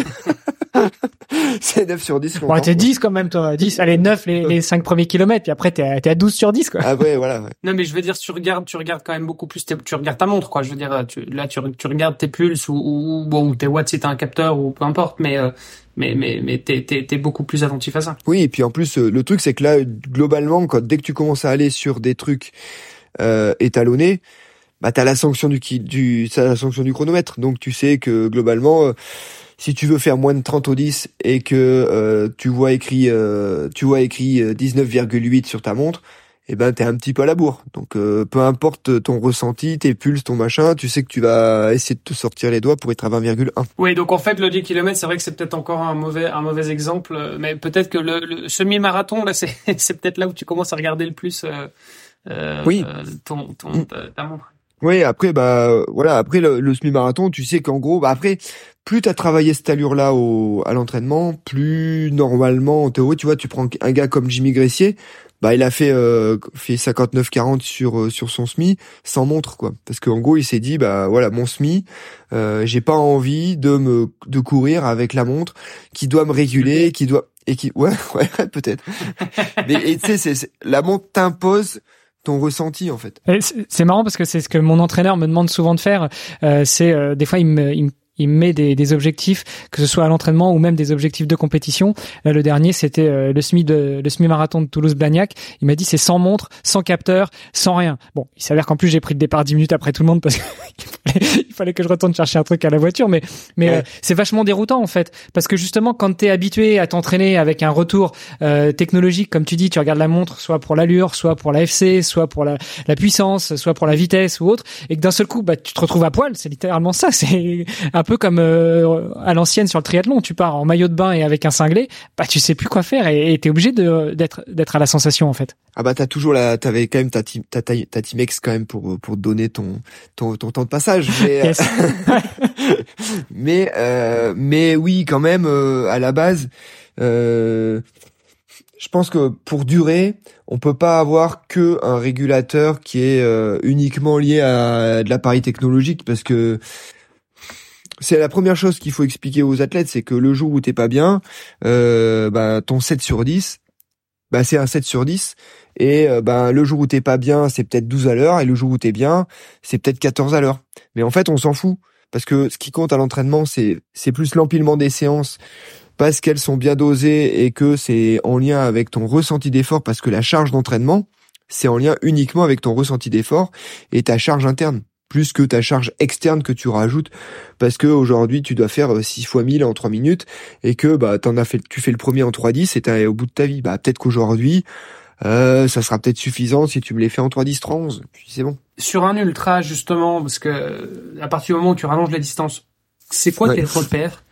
9 sur 10. Bon, t'es 10 quand même, toi. 10, allez, 9 les, les 5 premiers kilomètres, puis après t'es à, à 12 sur 10, quoi. Ah ouais, voilà. Ouais. Non, mais je veux dire, tu regardes, tu regardes quand même beaucoup plus, tu regardes ta montre, quoi. Je veux dire, tu, là, tu, tu regardes tes pulses ou, ou, bon, ou tes watts si t'as un capteur ou peu importe, mais, euh, mais, mais, mais t'es, t'es, t'es beaucoup plus attentif à ça. Oui, et puis en plus, euh, le truc, c'est que là, globalement, quand, dès que tu commences à aller sur des trucs, euh, étalonnés, bah t'as la sanction du du t'as la sanction du chronomètre. Donc tu sais que globalement euh, si tu veux faire moins de 30 au 10 et que euh, tu vois écrit euh, tu vois écrit 19,8 sur ta montre eh ben t'es un petit peu à la bourre. Donc peu importe ton ressenti tes pulses ton machin tu sais que tu vas essayer de te sortir les doigts pour être à 20,1 oui donc en fait le 10 km c'est vrai que c'est peut-être encore un mauvais un mauvais exemple mais peut-être que le, le semi-marathon là c'est c'est peut-être là où tu commences à regarder le plus oui. ton, ton ta montre Oui, après bah voilà, après le, semi-marathon, tu sais qu'en gros, bah après plus t'as travaillé cette allure-là au à l'entraînement, plus normalement en théorie, tu vois, tu prends un gars comme Jimmy Gressier, bah il a fait euh, fait 59 40 sur euh, sur son semi sans montre quoi. Parce qu'en gros il s'est dit bah voilà mon semi euh, j'ai pas envie de me de courir avec la montre qui doit me réguler qui doit et qui ouais ouais peut-être. Mais tu sais c'est la montre t'impose ton ressenti en fait. C'est marrant parce que c'est ce que mon entraîneur me demande souvent de faire. Euh, c'est euh, des fois il me, il me il met des, des, objectifs, que ce soit à l'entraînement ou même des objectifs de compétition. Là, le dernier, c'était euh, le semi de le semi marathon de Toulouse-Blagnac. Il m'a dit c'est sans montre, sans capteur, sans rien. Bon, il s'avère qu'en plus j'ai pris le départ dix minutes après tout le monde parce qu'il fallait que je retourne chercher un truc à la voiture. Mais mais euh, c'est vachement déroutant en fait parce que justement quand t'es habitué à t'entraîner avec un retour euh, technologique, comme tu dis, tu regardes la montre soit pour l'allure, soit pour la FC, soit pour la, la puissance, soit pour la vitesse ou autre, et que d'un seul coup, bah tu te retrouves à poil. C'est littéralement ça. C'est un peu comme euh, à l'ancienne sur le triathlon, tu pars en maillot de bain et avec un cinglé, bah tu sais plus quoi faire et t'es obligé de d'être d'être à la sensation en fait. Ah bah t'as toujours la t'avais quand même ta team ta, ta, ta team X quand même pour pour donner ton ton, ton temps de passage mais euh, mais euh, mais oui quand même à la base je pense que pour durer, on peut pas avoir que un régulateur qui est uniquement lié à de l'appareil technologique parce que c'est la première chose qu'il faut expliquer aux athlètes, c'est que le jour où t'es pas bien, euh, bah, ton 7 sur 10, bah, c'est un 7 sur 10. Et euh, bah, le jour où t'es pas bien, c'est peut-être 12 à l'heure, et le jour où t'es bien, c'est peut-être 14 à l'heure. Mais en fait, on s'en fout. Parce que ce qui compte à l'entraînement, c'est, c'est plus l'empilement des séances, parce qu'elles sont bien dosées et que c'est en lien avec ton ressenti d'effort, parce que la charge d'entraînement, c'est en lien uniquement avec ton ressenti d'effort et ta charge interne plus que ta charge externe que tu rajoutes parce que aujourd'hui tu dois faire 6 euh, fois 1000 en 3 minutes et que bah t'en as fait tu fais le premier en 3.10 et t'es au bout de ta vie. Bah peut-être qu'aujourd'hui ça sera peut-être suffisant si tu me les fais en 3.10 3.11 puis c'est bon. Sur un ultra justement parce que à partir du moment où tu rallonges la distance, c'est quoi tes repères?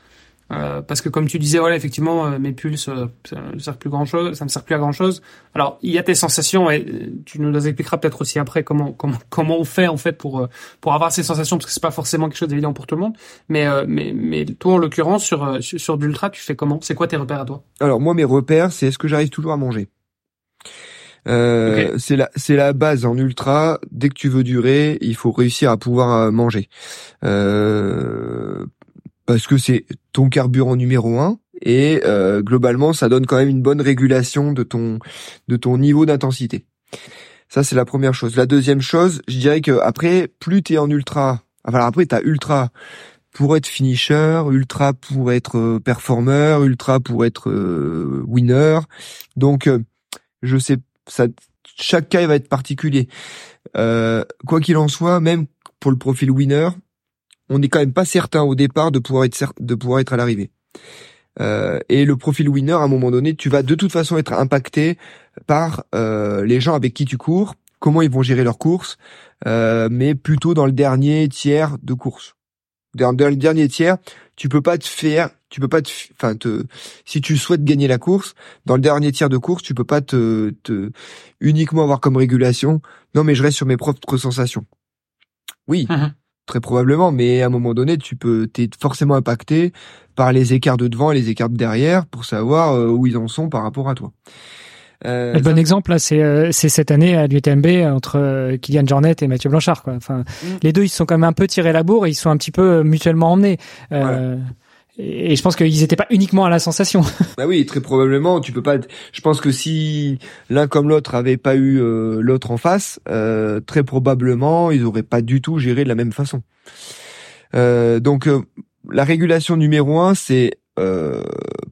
Euh, parce que comme tu disais, voilà, effectivement, euh, mes pulses, euh, ça ne sert plus grand chose, ça me sert plus à grand chose. Alors, il y a tes sensations et tu nous expliqueras peut-être aussi après comment comment comment on fait en fait pour pour avoir ces sensations parce que c'est pas forcément quelque chose d'évident pour tout le monde. Mais mais mais toi en l'occurrence sur sur, sur l'ultra, tu fais comment? C'est quoi tes repères à toi? Alors moi mes repères, c'est est-ce que j'arrive toujours à manger. Euh, c'est la c'est la base en ultra. Dès que tu veux durer, il faut réussir à pouvoir manger. Euh, parce que c'est ton carburant numéro un et euh, globalement ça donne quand même une bonne régulation de ton de ton niveau d'intensité. Ça c'est la première chose. La deuxième chose, je dirais que après plus tu es en ultra, enfin après tu as ultra pour être finisher, ultra pour être euh, performeur, ultra pour être euh, winner. Donc je sais ça chaque cas va être particulier. quoi qu'il en soit, même pour le profil winner, on n'est quand même pas certain au départ de pouvoir être de pouvoir être à l'arrivée. Euh, et le profil winner, à un moment donné, tu vas de toute façon être impacté par euh, les gens avec qui tu cours, comment ils vont gérer leur course, euh, mais plutôt dans le dernier tiers de course. Dans, le dernier tiers, tu peux pas te faire, tu peux pas te, enfin te, si tu souhaites gagner la course, dans le dernier tiers de course, tu peux pas te, te uniquement avoir comme régulation. Non, mais je reste sur mes propres sensations. Oui, mmh très probablement, mais à un moment donné, tu peux, t'es forcément impacté par les écarts de devant et les écarts de derrière pour savoir euh, où ils en sont par rapport à toi. Euh, le bon exemple là, c'est euh, c'est cette année à l'UTMB entre euh, Kylian Jornet et Mathieu Blanchard. Quoi. Enfin, mm. les deux, ils se sont quand même un peu tirés la bourre et ils sont un petit peu mutuellement emmenés. Euh, et je pense qu'ils n'étaient pas uniquement à la sensation. Bah oui, très probablement. Tu peux pas. Je pense que si l'un comme l'autre avait pas eu euh, l'autre en face, euh, très probablement ils auraient pas du tout géré de la même façon. Euh, donc la régulation numéro un, c'est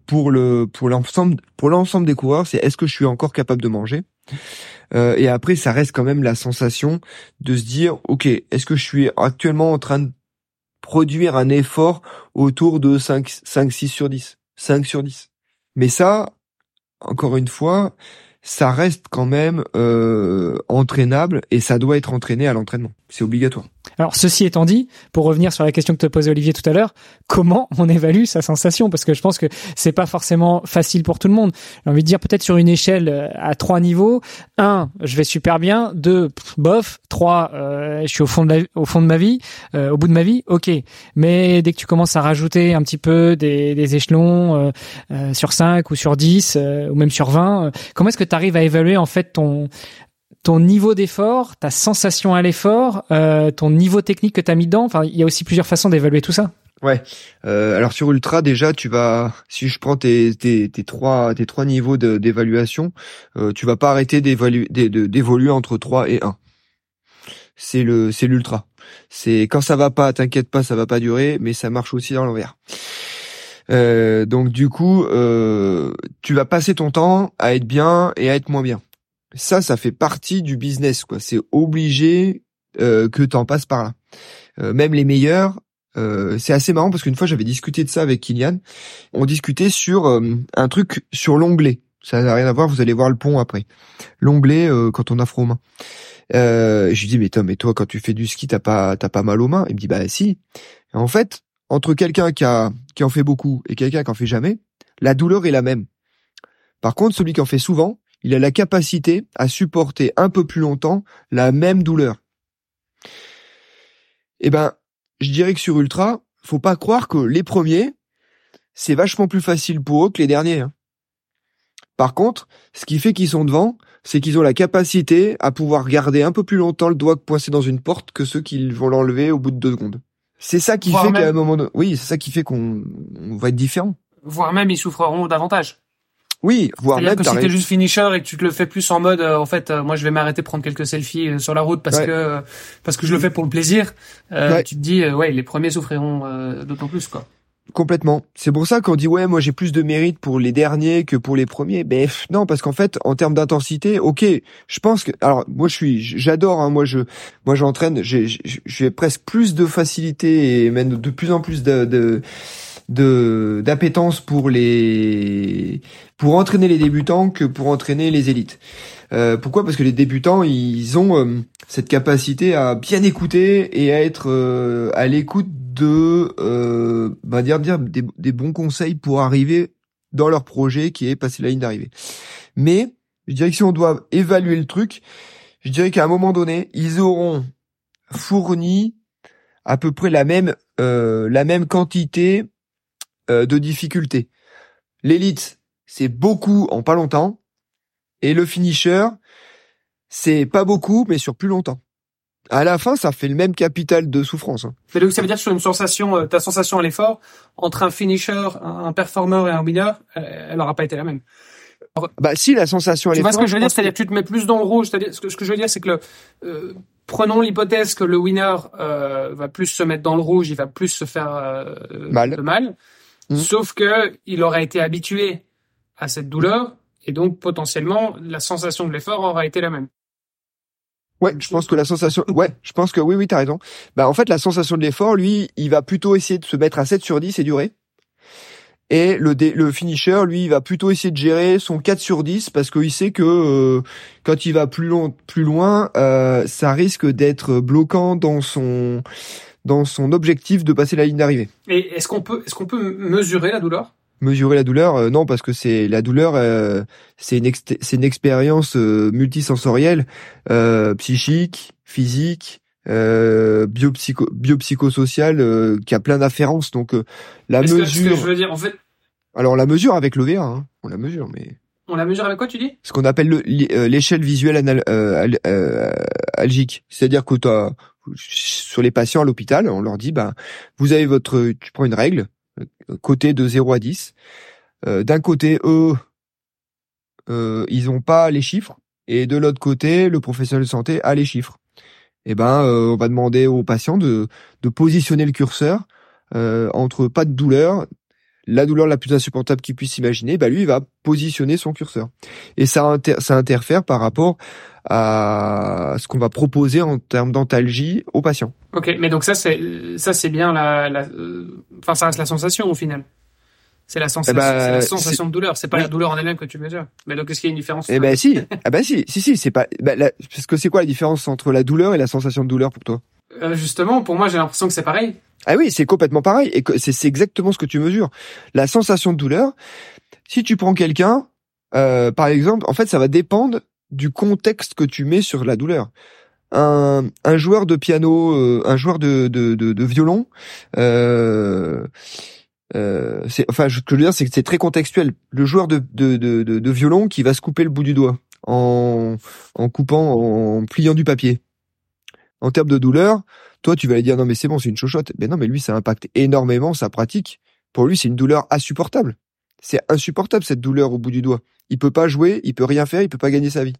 pour le pour l'ensemble pour l'ensemble des coureurs, c'est est-ce que je suis encore capable de manger? et après, ça reste quand même la sensation de se dire, ok, est-ce que je suis actuellement en train de produire un effort autour de 5, 5, 6 sur 10. 5 sur 10. Mais ça, encore une fois, ça reste quand même euh, entraînable et ça doit être entraîné à l'entraînement. C'est obligatoire. Alors ceci étant dit, pour revenir sur la question que te posait Olivier tout à l'heure, comment on évalue sa sensation? Parce que je pense que c'est pas forcément facile pour tout le monde. J'ai envie de dire peut-être sur une échelle euh, à trois niveaux. Un, je vais super bien. Deux, bof. Trois, euh, je suis au fond de la, au fond de ma vie, euh, au bout de ma vie. Ok. Mais dès que tu commences à rajouter un petit peu des, des échelons sur 5 ou sur 10 ou même sur 20, comment est-ce que tu arrives à évaluer en fait ton ton niveau d'effort, ta sensation à l'effort, euh, ton niveau technique que tu as mis dedans. Enfin, il y a aussi plusieurs façons d'évaluer tout ça. Ouais. Euh, alors sur Ultra déjà, tu vas, si je prends tes tes, tes trois tes trois niveaux d'évaluation, euh, tu vas pas arrêter d'évaluer d'évoluer entre 3 et 1. C'est le c'est l'ultra. C'est quand ça va pas, t'inquiète pas, ça va pas durer, mais ça marche aussi dans l'envers. Euh, donc du coup, tu vas passer ton temps à être bien et à être moins bien ça, ça fait partie du business, quoi. C'est obligé euh, que t'en passes par là. Euh, même les meilleurs, euh, c'est assez marrant parce qu'une fois j'avais discuté de ça avec Kylian. On discutait sur euh, un truc sur l'onglet. Ça n'a rien à voir. Vous allez voir le pont après. L'onglet quand on a froid aux mains. je lui dis mais Tom, et toi quand tu fais du ski t'as pas t'as pas mal aux mains Il me dit bah si. en fait, entre quelqu'un qui a qui en fait beaucoup et quelqu'un qui en fait jamais, la douleur est la même. Par contre, celui qui en fait souvent, il a la capacité à supporter un peu plus longtemps la même douleur. Eh ben, je dirais que sur Ultra, faut pas croire que les premiers, c'est vachement plus facile pour eux que les derniers. Hein. Par contre, ce qui fait qu'ils sont devant, c'est qu'ils ont la capacité à pouvoir garder un peu plus longtemps le doigt coincé dans une porte que ceux qui vont l'enlever au bout de deux secondes. C'est ça qui fait qu'à un moment, donné... oui, c'est ça qui fait qu'on va être différent. Voire même ils souffreront davantage. Oui, voire même. que si t'es juste finisher et que tu te le fais plus en mode, euh, en fait, euh, moi je vais m'arrêter prendre quelques selfies euh, sur la route parce que parce que je le fais pour le plaisir. Tu te dis, ouais, les premiers souffriront d'autant plus quoi. Complètement. C'est pour ça qu'on dit ouais, moi j'ai plus de mérite pour les derniers que pour les premiers. Ben non, parce qu'en fait, en termes d'intensité, ok, je pense que alors moi je suis, j'adore. Hein, moi je, moi j'entraîne, j'ai presque plus de facilité et même de plus en plus de de d'appétence pour les pour entraîner les débutants que pour entraîner les élites. Euh, pourquoi? Parce que les débutants, ils ont euh, cette capacité à bien écouter et à être euh, à l'écoute de, euh, bah dire, dire des, bons conseils pour arriver dans leur projet qui est passer la ligne d'arrivée. Mais je dirais que si on doit évaluer le truc, je dirais qu'à un moment donné, ils auront fourni à peu près la même la même quantité euh, de difficulté. L'élite, c'est beaucoup en pas longtemps. Et le finisher, c'est pas beaucoup, mais sur plus longtemps. À la fin, ça fait le même capital de souffrance. Hein. Mais donc ça veut dire sur une sensation, euh, ta sensation à l'effort, entre un finisher, un performeur et un winner, euh, elle aura pas été la même. bah si la sensation à l'effort. Tu vois ce que je veux dire, c'est-à-dire que tu te mets plus dans le rouge. C'est-à-dire ce que, ce que je veux dire, c'est que le, prenons l'hypothèse que le winner va plus se mettre dans le rouge, il va plus se faire mal. de mal. Mmh. Sauf que il aurait été habitué à cette douleur et donc potentiellement la sensation de l'effort aura été la même. Ouais, je pense que la sensation, ouais, je pense que oui, oui, t'as raison. Bah, en fait, la sensation de l'effort, lui, il va plutôt essayer de se mettre à 7 sur 10 et durer. Et le, le finisher, lui, il va plutôt essayer de gérer son 4 sur 10 parce qu'il sait que euh, quand il va plus, long, plus loin, euh, ça risque d'être bloquant dans son dans son objectif de passer la ligne d'arrivée. Et est-ce qu'on peut, est-ce qu'on peut mesurer la douleur? Mesurer la douleur, euh, non, parce que c'est la douleur, euh, c'est une, c'est une expérience euh, multisensorielle, psychique, physique, biopsycho, biopsychosociale, qui a plein d'afférences. Donc la mesure. Que, je veux dire, en fait. Alors la mesure avec le V1, hein, on la mesure, mais. On la mesure avec quoi, tu dis? Ce qu'on appelle l'échelle visuelle anal, algique, c'est-à-dire que as sur les patients à l'hôpital, on leur dit, ben, vous avez votre, tu prends une règle, euh, côté de 0 à 10. Euh, d'un côté, eux, euh, ils ont pas les chiffres, et de l'autre côté, le professionnel de santé a les chiffres. Et eh ben, on va demander aux patients de positionner le curseur entre pas de douleur, la douleur la plus insupportable qu'il puisse imaginer, bah lui, il va positionner son curseur. Et ça, ça interfère par rapport à ce qu'on va proposer en termes d'antalgie aux patients. Ok, mais donc ça c'est ça c'est bien la, la, enfin ça reste la sensation au final. C'est la sensation, eh ben, la sensation de douleur. C'est pas la douleur en elle-même que tu mesures. Mais donc est-ce qu'il y a une différence Eh ben si, ah ben si, si si, c'est pas. Bah, parce que c'est quoi la différence entre la douleur et la sensation de douleur pour toi? Euh, justement, pour moi, j'ai l'impression que c'est pareil. Ah oui, c'est complètement pareil. Et c'est exactement ce que tu mesures. La sensation de douleur, si tu prends quelqu'un, euh, par exemple, en fait, ça va dépendre du contexte que tu mets sur la douleur. Un, un joueur de piano, euh, un joueur de, de, de, de violon, euh, euh, enfin, ce que je veux dire, c'est que c'est très contextuel. Le joueur de, de, de, de, violon qui va se couper le bout du doigt en, en coupant, en pliant du papier. En termes de douleur, toi, tu vas lui dire non mais c'est bon, c'est une chochotte. Mais non, mais lui, ça impacte énormément sa pratique. Pour lui, c'est une douleur insupportable. C'est insupportable cette douleur au bout du doigt. Il peut pas jouer, il peut rien faire, il peut pas gagner sa vie.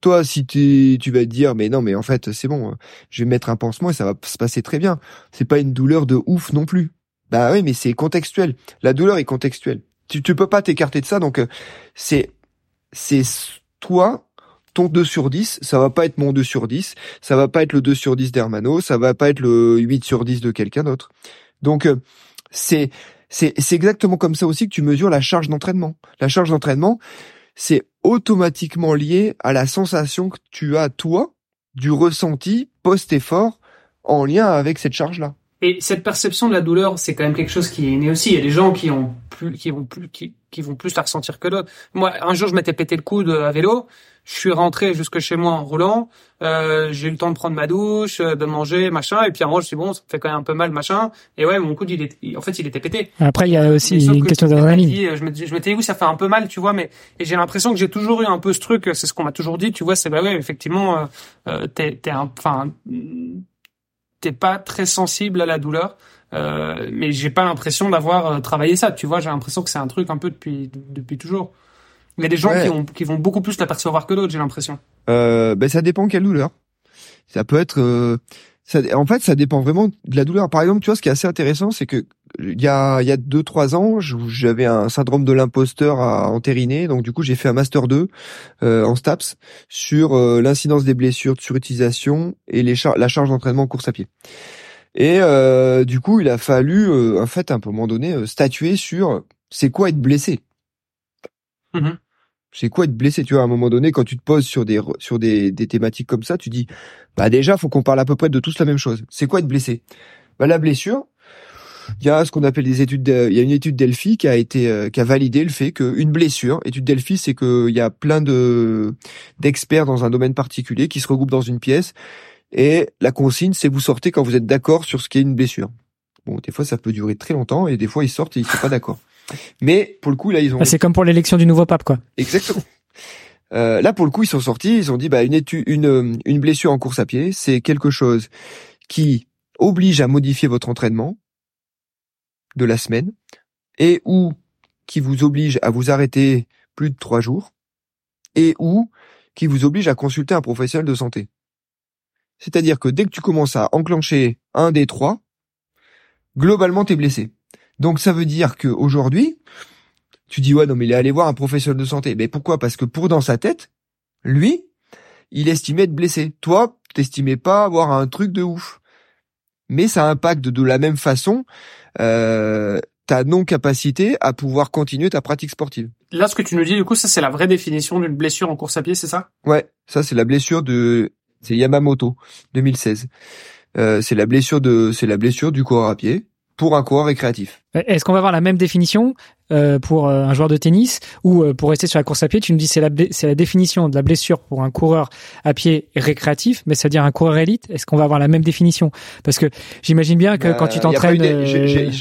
Toi, si tu vas te dire, mais non, mais en fait, c'est bon, je vais mettre un pansement et ça va se passer très bien. C'est pas une douleur de ouf non plus. Bah oui, mais c'est contextuel. La douleur est contextuelle. Tu, tu peux pas t'écarter de ça, donc euh, c'est c'est toi ton 2 sur 10, ça va pas être mon 2 sur 10, ça va pas être le 2 sur 10 d'Hermano, ça va pas être le 8 sur 10 de quelqu'un d'autre. Donc euh, c'est c'est exactement comme ça aussi que tu mesures la charge d'entraînement. La charge d'entraînement, c'est automatiquement lié à la sensation que tu as toi du ressenti post-effort en lien avec cette charge-là. Et cette perception de la douleur, c'est quand même quelque chose qui est né aussi. Il y a des gens qui ont plus, qui vont plus, qui, qui vont plus la ressentir que d'autres. Moi, un jour, je m'étais pété le coude à vélo. Je suis rentré jusque chez moi en roulant. Euh, j'ai eu le temps de prendre ma douche, de manger, machin. Et puis à moi, je suis bon, ça fait quand même un peu mal, machin. Et ouais, mon coude, il est, en fait, il était pété. Après, il y a aussi une question d'adrénaline. Je me, je m'étais dit, oui, ça fait un peu mal, tu vois. Mais et j'ai l'impression que j'ai toujours eu un peu ce truc. C'est ce qu'on m'a toujours dit, tu vois. C'est bah ouais, effectivement, euh, euh t'es, t'es enfin t'es pas très sensible à la douleur. Euh, mais j'ai pas l'impression d'avoir euh, travaillé ça. Tu vois, j'ai l'impression que c'est un truc un peu depuis depuis toujours. Il y a des gens qui, ont, qui vont beaucoup plus l'apercevoir que d'autres. J'ai l'impression. Euh, ben ça dépend quelle douleur. Ça peut être. Euh, ça, en fait, ça dépend vraiment de la douleur. Par exemple, tu vois, ce qui est assez intéressant, c'est que il y a il y a deux trois ans, j'avais un syndrome de l'imposteur à entériner, donc du coup j'ai fait un master 2 euh, en STAPS sur euh, l'incidence des blessures de surutilisation et les la charge d'entraînement en course à pied. Et euh, du coup, il a fallu en fait à un moment donné statuer sur c'est quoi être blessé? Mmh c'est quoi être blessé? Tu vois, à un moment donné, quand tu te poses sur des sur des, des thématiques comme ça, tu dis bah déjà faut qu'on parle à peu près de tous la même chose. C'est quoi être blessé? Bah la blessure, il y a ce qu'on appelle des études. il y a une étude Delphi qui a été euh, qui a validé le fait qu'une blessure, étude Delphi, c'est qu'il y a plein de d'experts dans un domaine particulier qui se regroupent dans une pièce et la consigne, c'est vous sortez quand vous êtes d'accord sur ce qui est une blessure. Bon, des fois ça peut durer très longtemps et des fois ils sortent et ils sont pas d'accord. Mais pour le coup là ils ont. Ah, c'est comme pour l'élection du nouveau pape quoi. Exactement. Euh, là, pour le coup, ils sont sortis. Ils ont dit, bah, une, étude, une, une blessure en course à pied, c'est quelque chose qui oblige à modifier votre entraînement, de la semaine et ou qui vous oblige à vous arrêter plus de trois jours et ou qui vous oblige à consulter un professionnel de santé. C'est-à-dire que dès que tu commences à enclencher un des trois, globalement t'es blessé. Donc ça veut dire que aujourd'hui, tu dis ouais non mais il est allé voir un professionnel de santé. Mais pourquoi? Parce que pour dans sa tête, lui, il estimait être blessé. Toi, t'estimais pas avoir un truc de ouf. Mais ça impacte de la même façon euh, ta non-capacité à pouvoir continuer ta pratique sportive. Là, ce que tu nous dis, du coup, ça c'est la vraie définition d'une blessure en course à pied, c'est ça? Ouais, ça c'est la blessure de c'est Yamamoto 2016. Euh, c'est la blessure de c'est la blessure du coureur à pied pour un coureur récréatif. Est-ce qu'on va avoir la même définition euh, pour euh, un joueur de tennis ou euh, pour rester sur la course à pied Tu nous dis c'est la c'est la définition de la blessure pour un coureur à pied récréatif, mais c'est-à-dire un coureur élite. Est-ce qu'on va avoir la même définition? Parce que j'imagine bien que quand tu t'entraînes,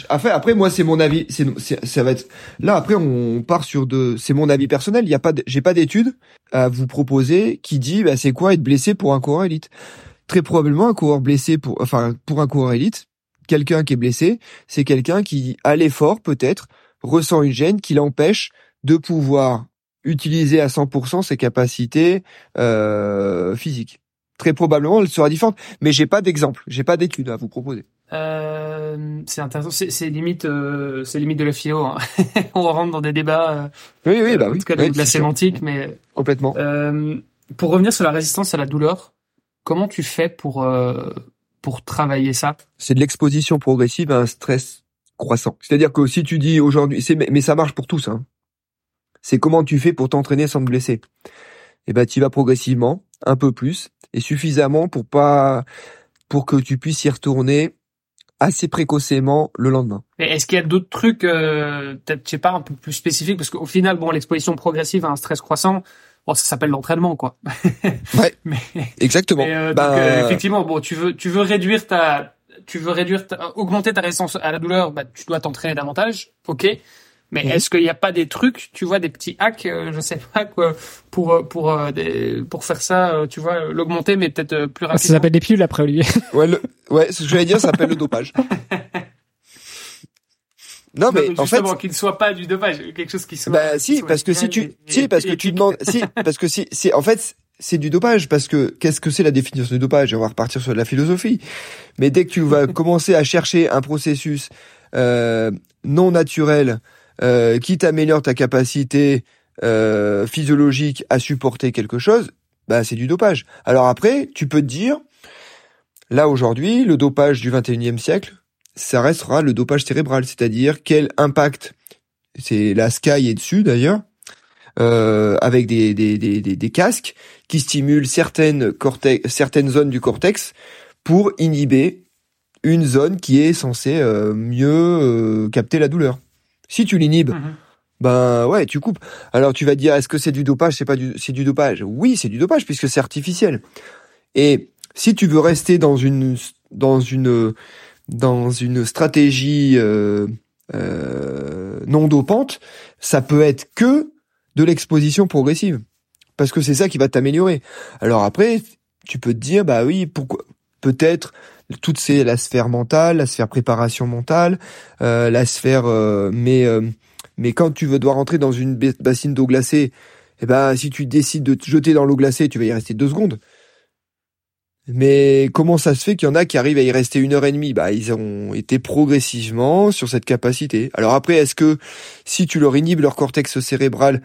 après, après moi c'est mon avis. C'est ça va être là. Après on part sur de c'est mon avis personnel. Il y a pas j'ai pas d'étude à vous proposer qui dit bah, c'est quoi être blessé pour un coureur élite? Très probablement un coureur blessé pour enfin pour un coureur élite quelqu'un qui est blessé, c'est quelqu'un qui, à l'effort peut-être, ressent une gêne qui l'empêche de pouvoir utiliser à 100% ses capacités euh, physiques. Très probablement, elle sera différente, mais j'ai pas d'exemple, j'ai pas d'études à vous proposer. Euh, c'est intéressant, c'est limite, euh, c'est limite de la philo. Hein. On rentre dans des débats. Oui, oui, bah en tout cas, de la sémantique, mais complètement. Euh, pour revenir sur la résistance à la douleur, comment tu fais pour pour travailler ça C'est de l'exposition progressive à un stress croissant. C'est-à-dire que si tu dis aujourd'hui, c'est mais ça marche pour tous. Hein. C'est comment tu fais pour t'entraîner sans te blesser. Eh ben tu vas progressivement, un peu plus et suffisamment pour pas pour que tu puisses y retourner assez précocement le lendemain. Et est-ce qu'il y a d'autres trucs, euh, peut-être, je sais pas, un peu plus spécifiques, parce qu'au final, bon, l'exposition progressive à un stress croissant, bon, ça s'appelle l'entraînement, quoi. Ouais. mais, Exactement. mais, euh, Bah, donc, euh, effectivement, bon, tu veux, tu veux réduire ta, tu veux réduire, ta- augmenter ta résistance à la douleur, bah, tu dois t'entraîner davantage, ok. Mais Mhm. est-ce qu'il n'y a pas des trucs, tu vois, des petits hacks, euh, je sais pas quoi, pour euh, pour euh, des, pour faire ça, euh, tu vois, l'augmenter, mais peut-être euh, plus Ça rapidement. s'appelle des pilules après, Olivier. Ouais, le, ouais, ce que j'allais dire, ça s'appelle le dopage. Non, mais en fait, qu'il ne soit pas du dopage, quelque chose qui soit. bah si, soit parce que si tu, et- si, et- parce que et tu demandes, si, parce que si, c'est, en fait, c'est du dopage, parce que qu'est-ce que c'est la définition du dopage? On va repartir sur de la philosophie. Mais dès que tu vas commencer à chercher un processus euh, non naturel euh, qui t'améliore ta capacité euh, physiologique à supporter quelque chose, bah c'est du dopage. Alors après, tu peux te dire, là aujourd'hui, le dopage du 21e siècle, ça restera le dopage cérébral, c'est-à-dire quel impact, c'est la Sky est dessus d'ailleurs, euh, avec des, des, des, des, casques qui stimulent certaines, cortex, certaines zones du cortex pour inhiber une zone qui est censée euh, mieux euh, capter la douleur. Si tu l'inhibes, Mhm. ben ouais, tu coupes. Alors tu vas dire, est-ce que c'est du dopage? C'est pas du, c'est du dopage. Oui, c'est du dopage puisque c'est artificiel. Et si tu veux rester dans une, dans une, dans une stratégie euh, euh, non dopante, ça peut être que de l'exposition progressive, parce que c'est ça qui va t'améliorer. Alors après, tu peux te dire, bah oui, pourquoi Peut-être toute c'est la sphère mentale, la sphère préparation mentale, euh, la sphère, mais mais quand tu veux dois rentrer dans une ba- bassine d'eau glacée, eh ben si tu décides de te jeter dans l'eau glacée, tu vas y rester deux secondes. Mais comment ça se fait qu'il y en a qui arrivent à y rester une heure et demie? Bah ils ont été progressivement sur cette capacité. Alors après, est-ce que si tu leur inhibes leur cortex cérébral,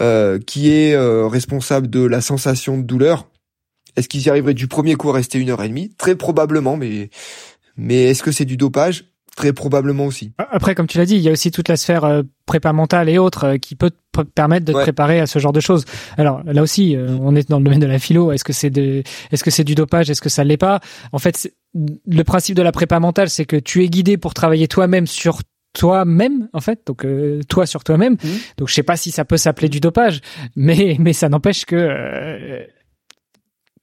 euh, qui est euh, responsable de la sensation de douleur, est-ce qu'ils y arriveraient du premier coup à rester une heure et demie? Très probablement, mais mais est-ce que c'est du dopage? Très probablement aussi. Après, comme tu l'as dit, il y a aussi toute la sphère euh, prépa mentale et autres euh, qui peut te permettre de te préparer à ce genre de choses. Alors là aussi, euh, on est dans le domaine de la philo. Est-ce que c'est de, est-ce que c'est du dopage? Est-ce que ça l'est pas? En fait, le principe de la prépa mentale, c'est que tu es guidé pour travailler toi-même sur toi-même en fait donc euh, toi sur toi-même Mhm. donc je sais pas si ça peut s'appeler du dopage mais mais ça n'empêche que euh,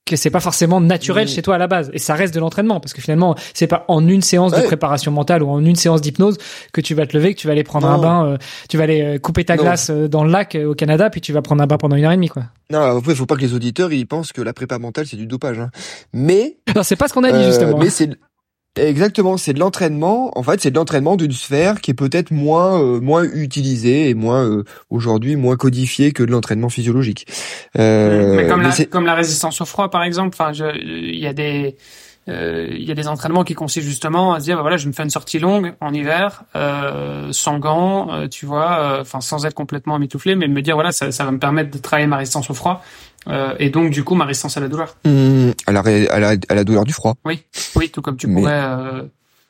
que c'est pas forcément naturel Mhm. chez toi à la base et ça reste de l'entraînement parce que finalement c'est pas en une séance de préparation mentale ou en une séance d'hypnose que tu vas te lever que tu vas aller prendre un bain euh, tu vas aller euh, couper ta Non. glace euh, dans le lac euh, au Canada puis tu vas prendre un bain pendant une heure et demie quoi Non, après, il faut pas que les auditeurs ils pensent que la prépa mentale c'est du dopage. Hein. Mais non c'est pas ce qu'on a dit Euh, justement Mais c'est exactement, c'est de l'entraînement. En fait, c'est de l'entraînement d'une sphère qui est peut-être moins euh, moins utilisée et moins euh, aujourd'hui moins codifiée que de l'entraînement physiologique. Euh, mais comme mais la, comme la résistance au froid, par exemple. Enfin, il y a des euh, il y a des entraînements qui consistent justement à se dire bah voilà je me fais une sortie longue en hiver euh, sans gants euh, tu vois euh, enfin sans être complètement mitouflé mais me dire voilà ça, ça va me permettre de travailler ma résistance au froid euh, et donc du coup ma résistance à la douleur Hum, à la, à la à la douleur du froid. oui tout comme tu Mais- pourrais euh,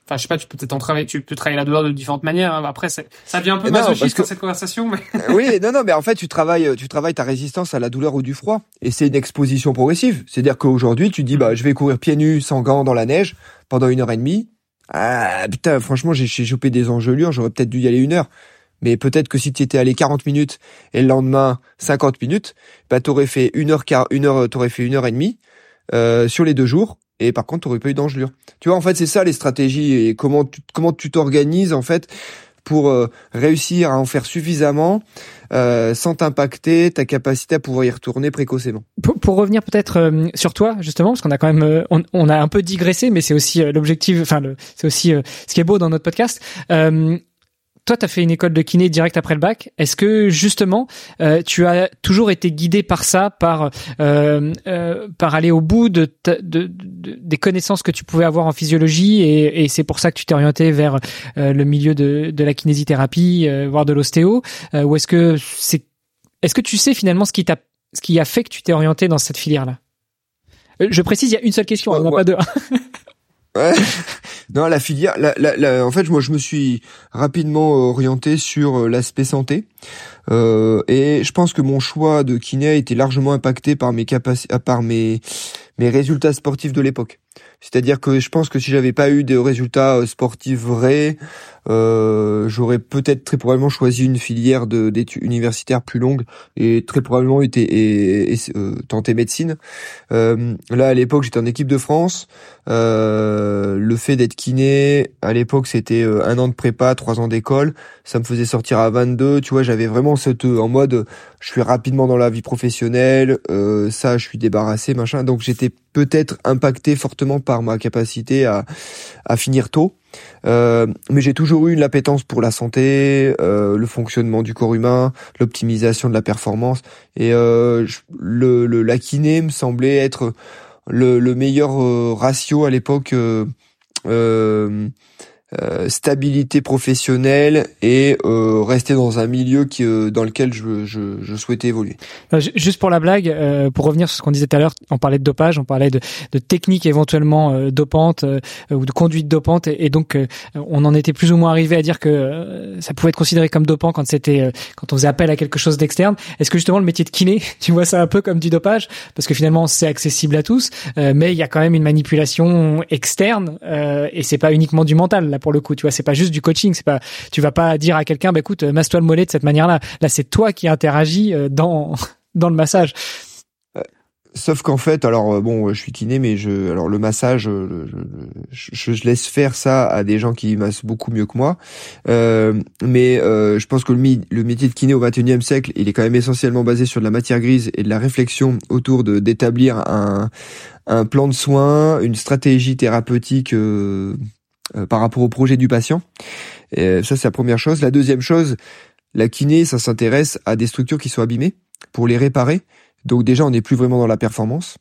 Enfin, je sais pas, tu peux peut-être en travailler, tu peux travailler la douleur de différentes manières. hein. Après, ça devient un peu Non, parce masochiste que- cette conversation, mais Euh, oui, non, non, mais en fait, tu travailles, tu travailles ta résistance à la douleur ou du froid, et c'est une exposition progressive. C'est-à-dire qu'aujourd'hui, tu dis, bah, je vais courir pieds nus, sans gants, dans la neige, pendant une heure et demie. Ah, putain, franchement, j'ai j'ai chopé des engelures, j'aurais peut-être dû y aller une heure. Mais peut-être que si tu étais allé 40 minutes et le lendemain 50 minutes, bah, t'aurais fait une heure, une heure, t'aurais fait une heure et demie euh, sur les deux jours. Et par contre, t'aurais pas eu d'engelure. Tu vois, en fait, c'est ça les stratégies et comment tu, comment tu t'organises en fait pour euh, réussir à en faire suffisamment euh, sans t'impacter ta capacité à pouvoir y retourner précocement. Pour, pour revenir peut-être euh, sur toi justement, parce qu'on a quand même, euh, on, on a un peu digressé, mais c'est aussi euh, l'objectif, enfin c'est aussi ce qui est beau dans notre podcast. Toi, tu as fait une école de kiné direct après le bac. Est-ce que justement, euh, tu as toujours été guidé par ça, par euh, euh, par aller au bout de, ta- de, de- des connaissances que tu pouvais avoir en physiologie, et, et c'est pour ça que tu t'es orienté vers euh, le milieu de, de la kinésithérapie, euh, voire de l'ostéo, euh, ou est-ce que c'est, est-ce que tu sais finalement ce qui t'a, ce qui a fait que tu t'es orienté dans cette filière-là? Euh, Je précise, il y a une seule question, Ouais, on n'en a ouais. pas deux. Ouais. non, la filière, la, la, la- en fait, moi, je me suis rapidement orienté sur euh, l'aspect santé. Et je pense que mon choix de kiné a été largement impacté par mes capacités, par mes mes résultats sportifs de l'époque. C'est-à-dire que je pense que si j'avais pas eu de résultats euh, sportifs vrais, euh, j'aurais peut-être très probablement choisi une filière d'études universitaires plus longue et très probablement été euh, tenté médecine. Euh, là, à l'époque, j'étais en équipe de France. Euh, le fait d'être kiné, à l'époque, c'était un an de prépa, trois ans d'école. Ça me faisait sortir à 22. Tu vois, j'avais vraiment cette en mode, je suis rapidement dans la vie professionnelle. ça, je suis débarrassé, machin. Donc, j'étais peut-être impacté fortement par ma capacité à, finir tôt. Euh, mais j'ai toujours eu une appétence pour la santé, euh, le fonctionnement du corps humain, l'optimisation de la performance. Et euh, le, le, la kiné me semblait être le, le meilleur euh, ratio à l'époque. Euh, euh, stabilité professionnelle et euh, rester dans un milieu qui, euh, dans lequel je, je, je, souhaitais évoluer. Juste pour la blague, pour revenir sur ce qu'on disait tout à l'heure, on parlait de dopage, on parlait de, de techniques éventuellement dopantes ou de conduite dopante, et, donc on en était plus ou moins arrivé à dire que ça pouvait être considéré comme dopant quand c'était quand on faisait appel à quelque chose d'externe. Est-ce que justement le métier de kiné, tu vois ça un peu comme du dopage? Parce que finalement c'est accessible à tous, mais il y a quand même une manipulation externe et c'est pas uniquement du mental. Pour le coup. Tu vois, c'est pas juste du coaching. C'est pas, tu vas pas dire à quelqu'un, bah écoute, masse-toi le mollet de cette manière-là. Là, c'est toi qui interagis euh, dans dans le massage. Sauf qu'en fait, alors euh, bon, je suis kiné, mais je, alors le massage, euh, je, je, laisse faire ça à des gens qui massent beaucoup mieux que moi. Euh, mais euh, je pense que le, le, métier de kiné au XXIe siècle, il est quand même essentiellement basé sur de la matière grise et de la réflexion autour de d'établir un, un plan de soins, une stratégie thérapeutique euh, euh, par rapport au projet du patient. Et ça, c'est la première chose. La deuxième chose, la kiné, ça s'intéresse à des structures qui sont abîmées pour les réparer. Donc déjà, on n'est plus vraiment dans la performance.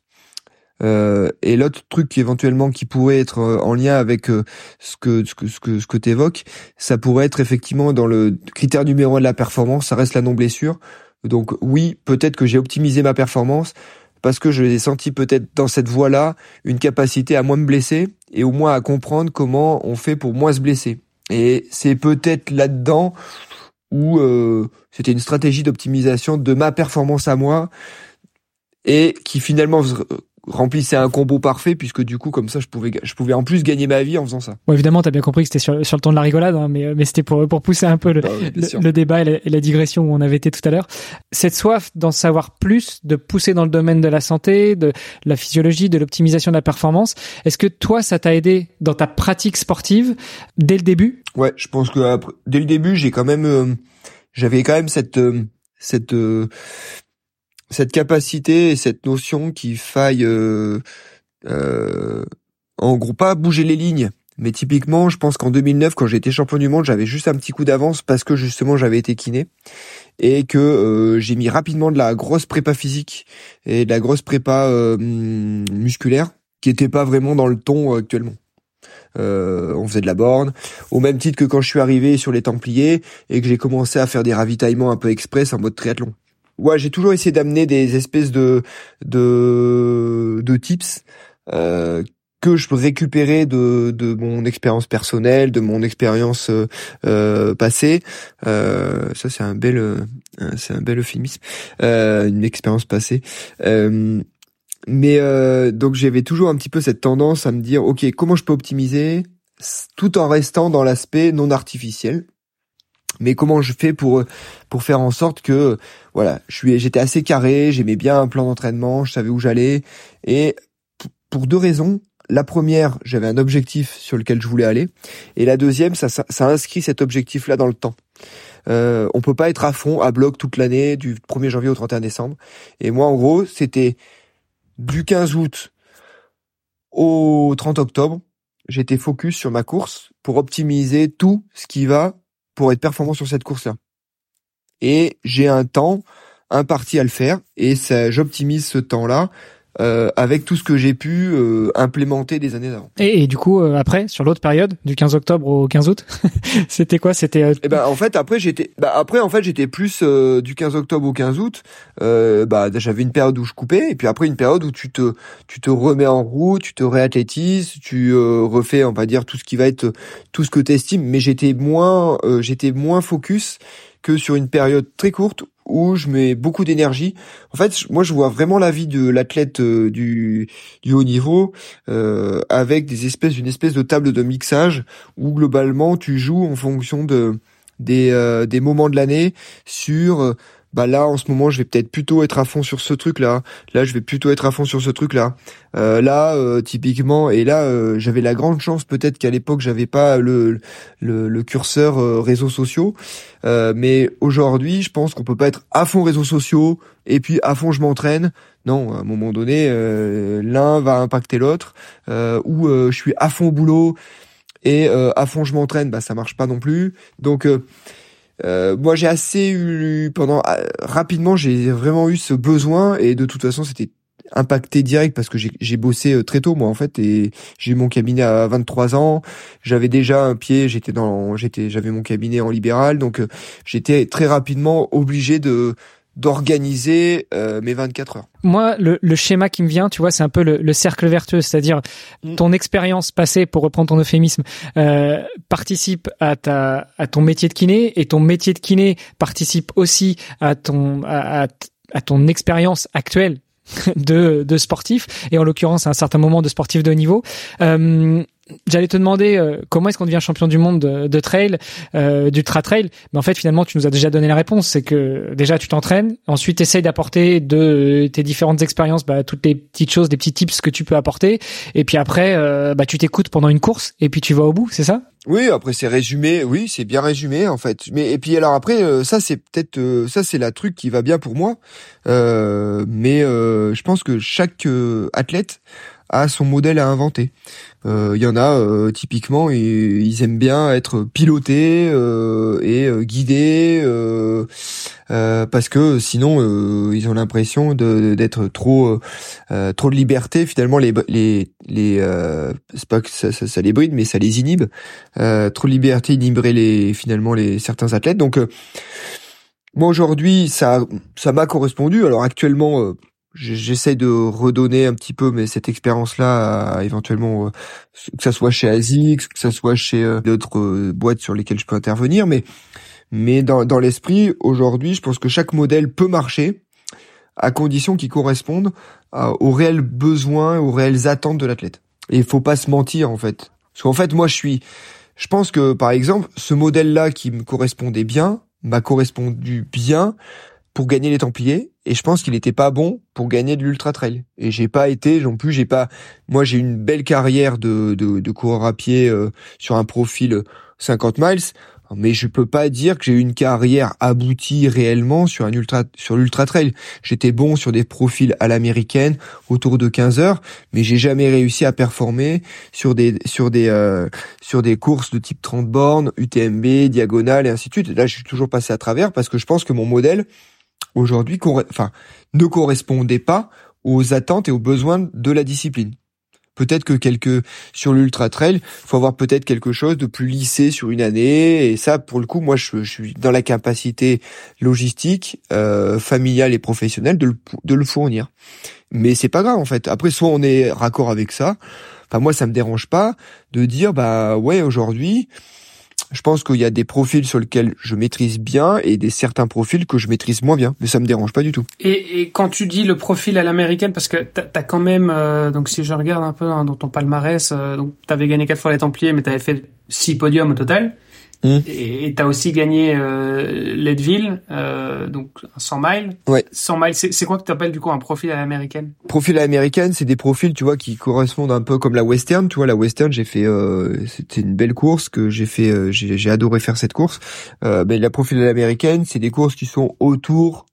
Euh, et l'autre truc qui éventuellement qui pourrait être euh, en lien avec euh, ce que ce que ce que ce que t'évoques, ça pourrait être effectivement dans le critère numéro un de la performance, ça reste la non blessure. Donc oui, peut-être que j'ai optimisé ma performance, parce que je l'ai senti peut-être dans cette voie-là une capacité à moins me blesser et au moins à comprendre comment on fait pour moins se blesser. Et c'est peut-être là-dedans où euh, c'était une stratégie d'optimisation de ma performance à moi et qui finalement remplissait un combo parfait puisque du coup comme ça je pouvais je pouvais en plus gagner ma vie en faisant ça. Bon, évidemment, tu as bien compris que c'était sur, sur le ton de la rigolade hein, mais mais c'était pour pour pousser un peu le, ah le, débat et la, digression où on avait été tout à l'heure. Cette soif d'en savoir plus, de pousser dans le domaine de la santé, de la physiologie, de l'optimisation de la performance, est-ce que toi ça t'a aidé dans ta pratique sportive dès le début? Ouais, je pense que dès le début, j'ai quand même euh, j'avais quand même cette euh, cette euh, cette capacité et cette notion qu'il faille euh, euh, en gros pas bouger les lignes. Mais typiquement je pense qu'en 2009 quand j'ai été champion du monde j'avais juste un petit coup d'avance parce que justement j'avais été kiné et que euh, j'ai mis rapidement de la grosse prépa physique et de la grosse prépa euh, musculaire qui était pas vraiment dans le ton actuellement. On faisait de la borne, au même titre que quand je suis arrivé sur les Templiers et que j'ai commencé à faire des ravitaillements un peu express en mode triathlon ouais, j'ai toujours essayé d'amener des espèces de de, de tips euh, que je peux récupérer de, de mon expérience personnelle, de mon expérience euh, euh passée. Euh, ça, c'est un bel, euh, c'est un bel euphémisme, euh, une expérience passée. mais donc j'avais toujours un petit peu cette tendance à me dire, ok, comment je peux optimiser tout en restant dans l'aspect non artificiel? Mais comment je fais pour pour faire en sorte que voilà, je j'étais assez carré, j'aimais bien un plan d'entraînement, je savais où j'allais et pour deux raisons. La première, j'avais un objectif sur lequel je voulais aller et la deuxième, ça ça, ça inscrit cet objectif là dans le temps. Euh, on peut pas être à fond à bloc toute l'année du 1er janvier au 31 décembre et moi en gros, c'était du 15 août au 30 octobre, j'étais focus sur ma course pour optimiser tout ce qui va pour être performant sur cette course-là. Et j'ai un temps imparti à le faire et j'optimise ce temps-là euh, avec tout ce que j'ai pu euh, implémenter des années avant. Et, et, du coup, euh, après, sur l'autre période, du 15 octobre au 15 août, c'était quoi? C'était. Euh, eh ben, en fait, après, j'étais. Bah, après, en fait, j'étais plus du 15 octobre au 15 août. bah, j'avais une période où je coupais, et puis après une période où tu te, tu te remets en route, tu te réathlétises, tu refais, on va dire, tout ce qui va être tout ce que t'estimes. Mais j'étais moins, j'étais moins focus que sur une période très courte où je mets beaucoup d'énergie. En fait, moi, je vois vraiment la vie de l'athlète euh, du, du haut niveau euh, avec des espèces, une espèce de table de mixage où globalement tu joues en fonction de des, euh, des moments de l'année sur bah là en ce moment je vais peut-être plutôt être à fond sur ce truc là là je vais plutôt être à fond sur ce truc là euh, là euh, typiquement et là euh, j'avais la grande chance peut-être qu'à l'époque j'avais pas le le, le curseur euh, réseaux sociaux. Mais aujourd'hui je pense qu'on peut pas être à fond réseaux sociaux et puis à fond je m'entraîne. Non à un moment donné l'un va impacter l'autre. Ou je suis à fond au boulot et à fond je m'entraîne. Bah ça marche pas non plus. Donc euh, moi j'ai assez eu pendant euh, rapidement j'ai vraiment eu ce besoin et de toute façon c'était impacté direct parce que j'ai bossé euh, très tôt moi en fait et j'ai eu mon cabinet à 23 ans. J'avais déjà un pied j'étais dans j'étais j'avais mon cabinet en libéral donc j'étais très rapidement obligé de d'organiser euh, mes 24 heures. Moi, le, le, schéma qui me vient, tu vois, c'est un peu le, le cercle vertueux, c'est-à-dire mm. ton expérience passée, pour reprendre ton euphémisme, euh, participe à ta à ton métier de kiné et ton métier de kiné participe aussi à ton à, à ton expérience actuelle de, de sportif et en l'occurrence à un certain moment de sportif de haut niveau. Euh, J'allais te demander euh, comment est-ce qu'on devient champion du monde de, de trail, euh, d'ultra trail, mais en fait finalement tu nous as déjà donné la réponse, c'est que déjà tu t'entraînes, ensuite essayes d'apporter de tes différentes expériences, bah, toutes les petites choses, des petits tips que tu peux apporter, et puis après euh, bah, tu t'écoutes pendant une course et puis tu vas au bout, c'est ça? Oui, après c'est résumé, oui, c'est bien résumé en fait. Mais et puis alors après, euh, ça c'est peut-être euh, ça c'est la truc qui va bien pour moi. Euh, mais je pense que chaque athlète a son modèle à inventer. Il euh, y en a euh, typiquement ils aiment bien être pilotés euh, et guidés parce que sinon ils ont l'impression d'être trop trop de liberté. Finalement les les les c'est pas que ça, ça, ça, les bride mais ça les inhibe. Trop de liberté inhiberait les finalement les certains athlètes. Donc moi aujourd'hui ça ça m'a correspondu. Alors actuellement j'essaie de redonner un petit peu mais cette expérience là éventuellement euh, que ça soit chez ASICS que ça soit chez euh, d'autres euh, boîtes sur lesquelles je peux intervenir mais mais dans, dans l'esprit aujourd'hui je pense que chaque modèle peut marcher à condition qu'il corresponde aux réels besoins aux réelles attentes de l'athlète. Et il faut pas se mentir en fait. Parce qu'en fait moi je suis je pense que par exemple ce modèle là qui me correspondait bien m'a correspondu bien pour gagner les Templiers et je pense qu'il n'était pas bon pour gagner de l'ultra trail. Et j'ai pas été non plus, j'ai pas. Moi, j'ai une belle carrière de de, de coureur à pied euh, sur un profil 50 miles, mais je peux pas dire que j'ai eu une carrière aboutie réellement sur un ultra sur l'ultra trail. J'étais bon sur des profils à l'américaine autour de 15 heures, mais j'ai jamais réussi à performer sur des sur des euh, sur des courses de type 30 bornes, UTMB, diagonale et ainsi de suite. là, je suis toujours passé à travers parce que je pense que mon modèle aujourd'hui enfin, ne correspondait pas aux attentes et aux besoins de la discipline. Peut-être que quelques sur l'ultra trail, faut avoir peut-être quelque chose de plus lissé sur une année et ça pour le coup moi je, suis dans la capacité logistique, euh, familiale et professionnelle de le, de le fournir. Mais c'est pas grave en fait. Après soit on est raccord avec ça, enfin moi ça me dérange pas de dire bah ouais aujourd'hui je pense qu'il y a des profils sur lesquels je maîtrise bien et des certains profils que je maîtrise moins bien, mais ça me dérange pas du tout. Et, et quand tu dis le profil à l'américaine, parce que t'as as quand même, euh, donc si je regarde un peu hein, dans ton palmarès, euh, donc t'avais gagné quatre fois les Templiers, mais t'avais fait six podiums au total. Mmh. Et tu as aussi gagné euh, Leadville, euh, donc 100 miles. Ouais. 100 miles, c'est quoi que tu appelles du coup un profil à l'américaine? Profil à l'américaine, c'est des profils, tu vois, qui correspondent un peu comme la western. Tu vois, la western, j'ai fait, euh, c'était une belle course que j'ai fait, euh, j'ai adoré faire cette course. Euh, mais la profil à l'américaine, c'est des courses qui sont autour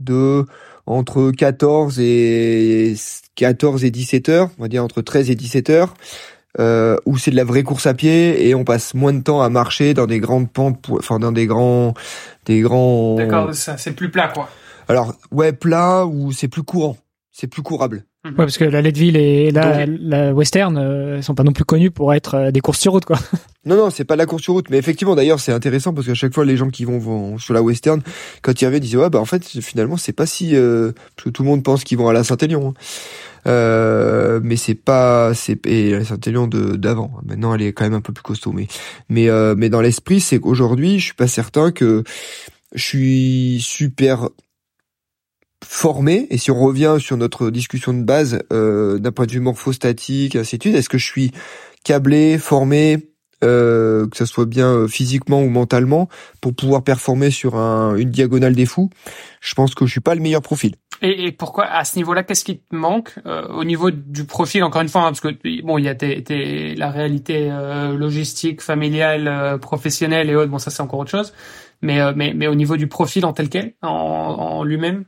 de entre 14 et 14 et 17 heures, on va dire entre 13 et 17 heures euh, où c'est de la vraie course à pied et on passe moins de temps à marcher dans des grandes pentes, enfin dans des grands, des grands. D'accord, c'est plus plat quoi. Alors ouais, plat ou c'est plus courant, c'est plus courable. Mhm. Ouais, parce que la Leadville et la, la Western euh, sont pas non plus connus pour être euh, des courses sur route, quoi. Non, non, c'est pas la course sur route, mais effectivement, d'ailleurs, c'est intéressant parce qu'à chaque fois, les gens qui vont, vont, sur la Western, quand ils reviennent, ils disent ouais, bah en fait, finalement, c'est pas si euh, parce que tout le monde pense qu'ils vont à la Saint-Élion. Hein. Euh, mais c'est pas c'est et la Saint-Élion de d'avant. Maintenant, elle est quand même un peu plus costaud, mais mais euh, mais dans l'esprit, c'est qu'aujourd'hui, je suis pas certain que je suis super formé et si on revient sur notre discussion de base euh, d'un point de vue morphostatique ainsi de suite est-ce que je suis câblé formé? Euh, que ce soit bien euh, physiquement ou mentalement pour pouvoir performer sur un, une diagonale des fous je pense que je suis pas le meilleur profil. Et, et pourquoi à ce niveau-là qu'est-ce qui te manque euh, au niveau du profil encore une fois hein, parce que bon il y a tes, tes, la réalité euh, logistique familiale professionnelle et autres bon ça c'est encore autre chose mais, euh, mais, mais au niveau du profil en tel quel, en, en lui-même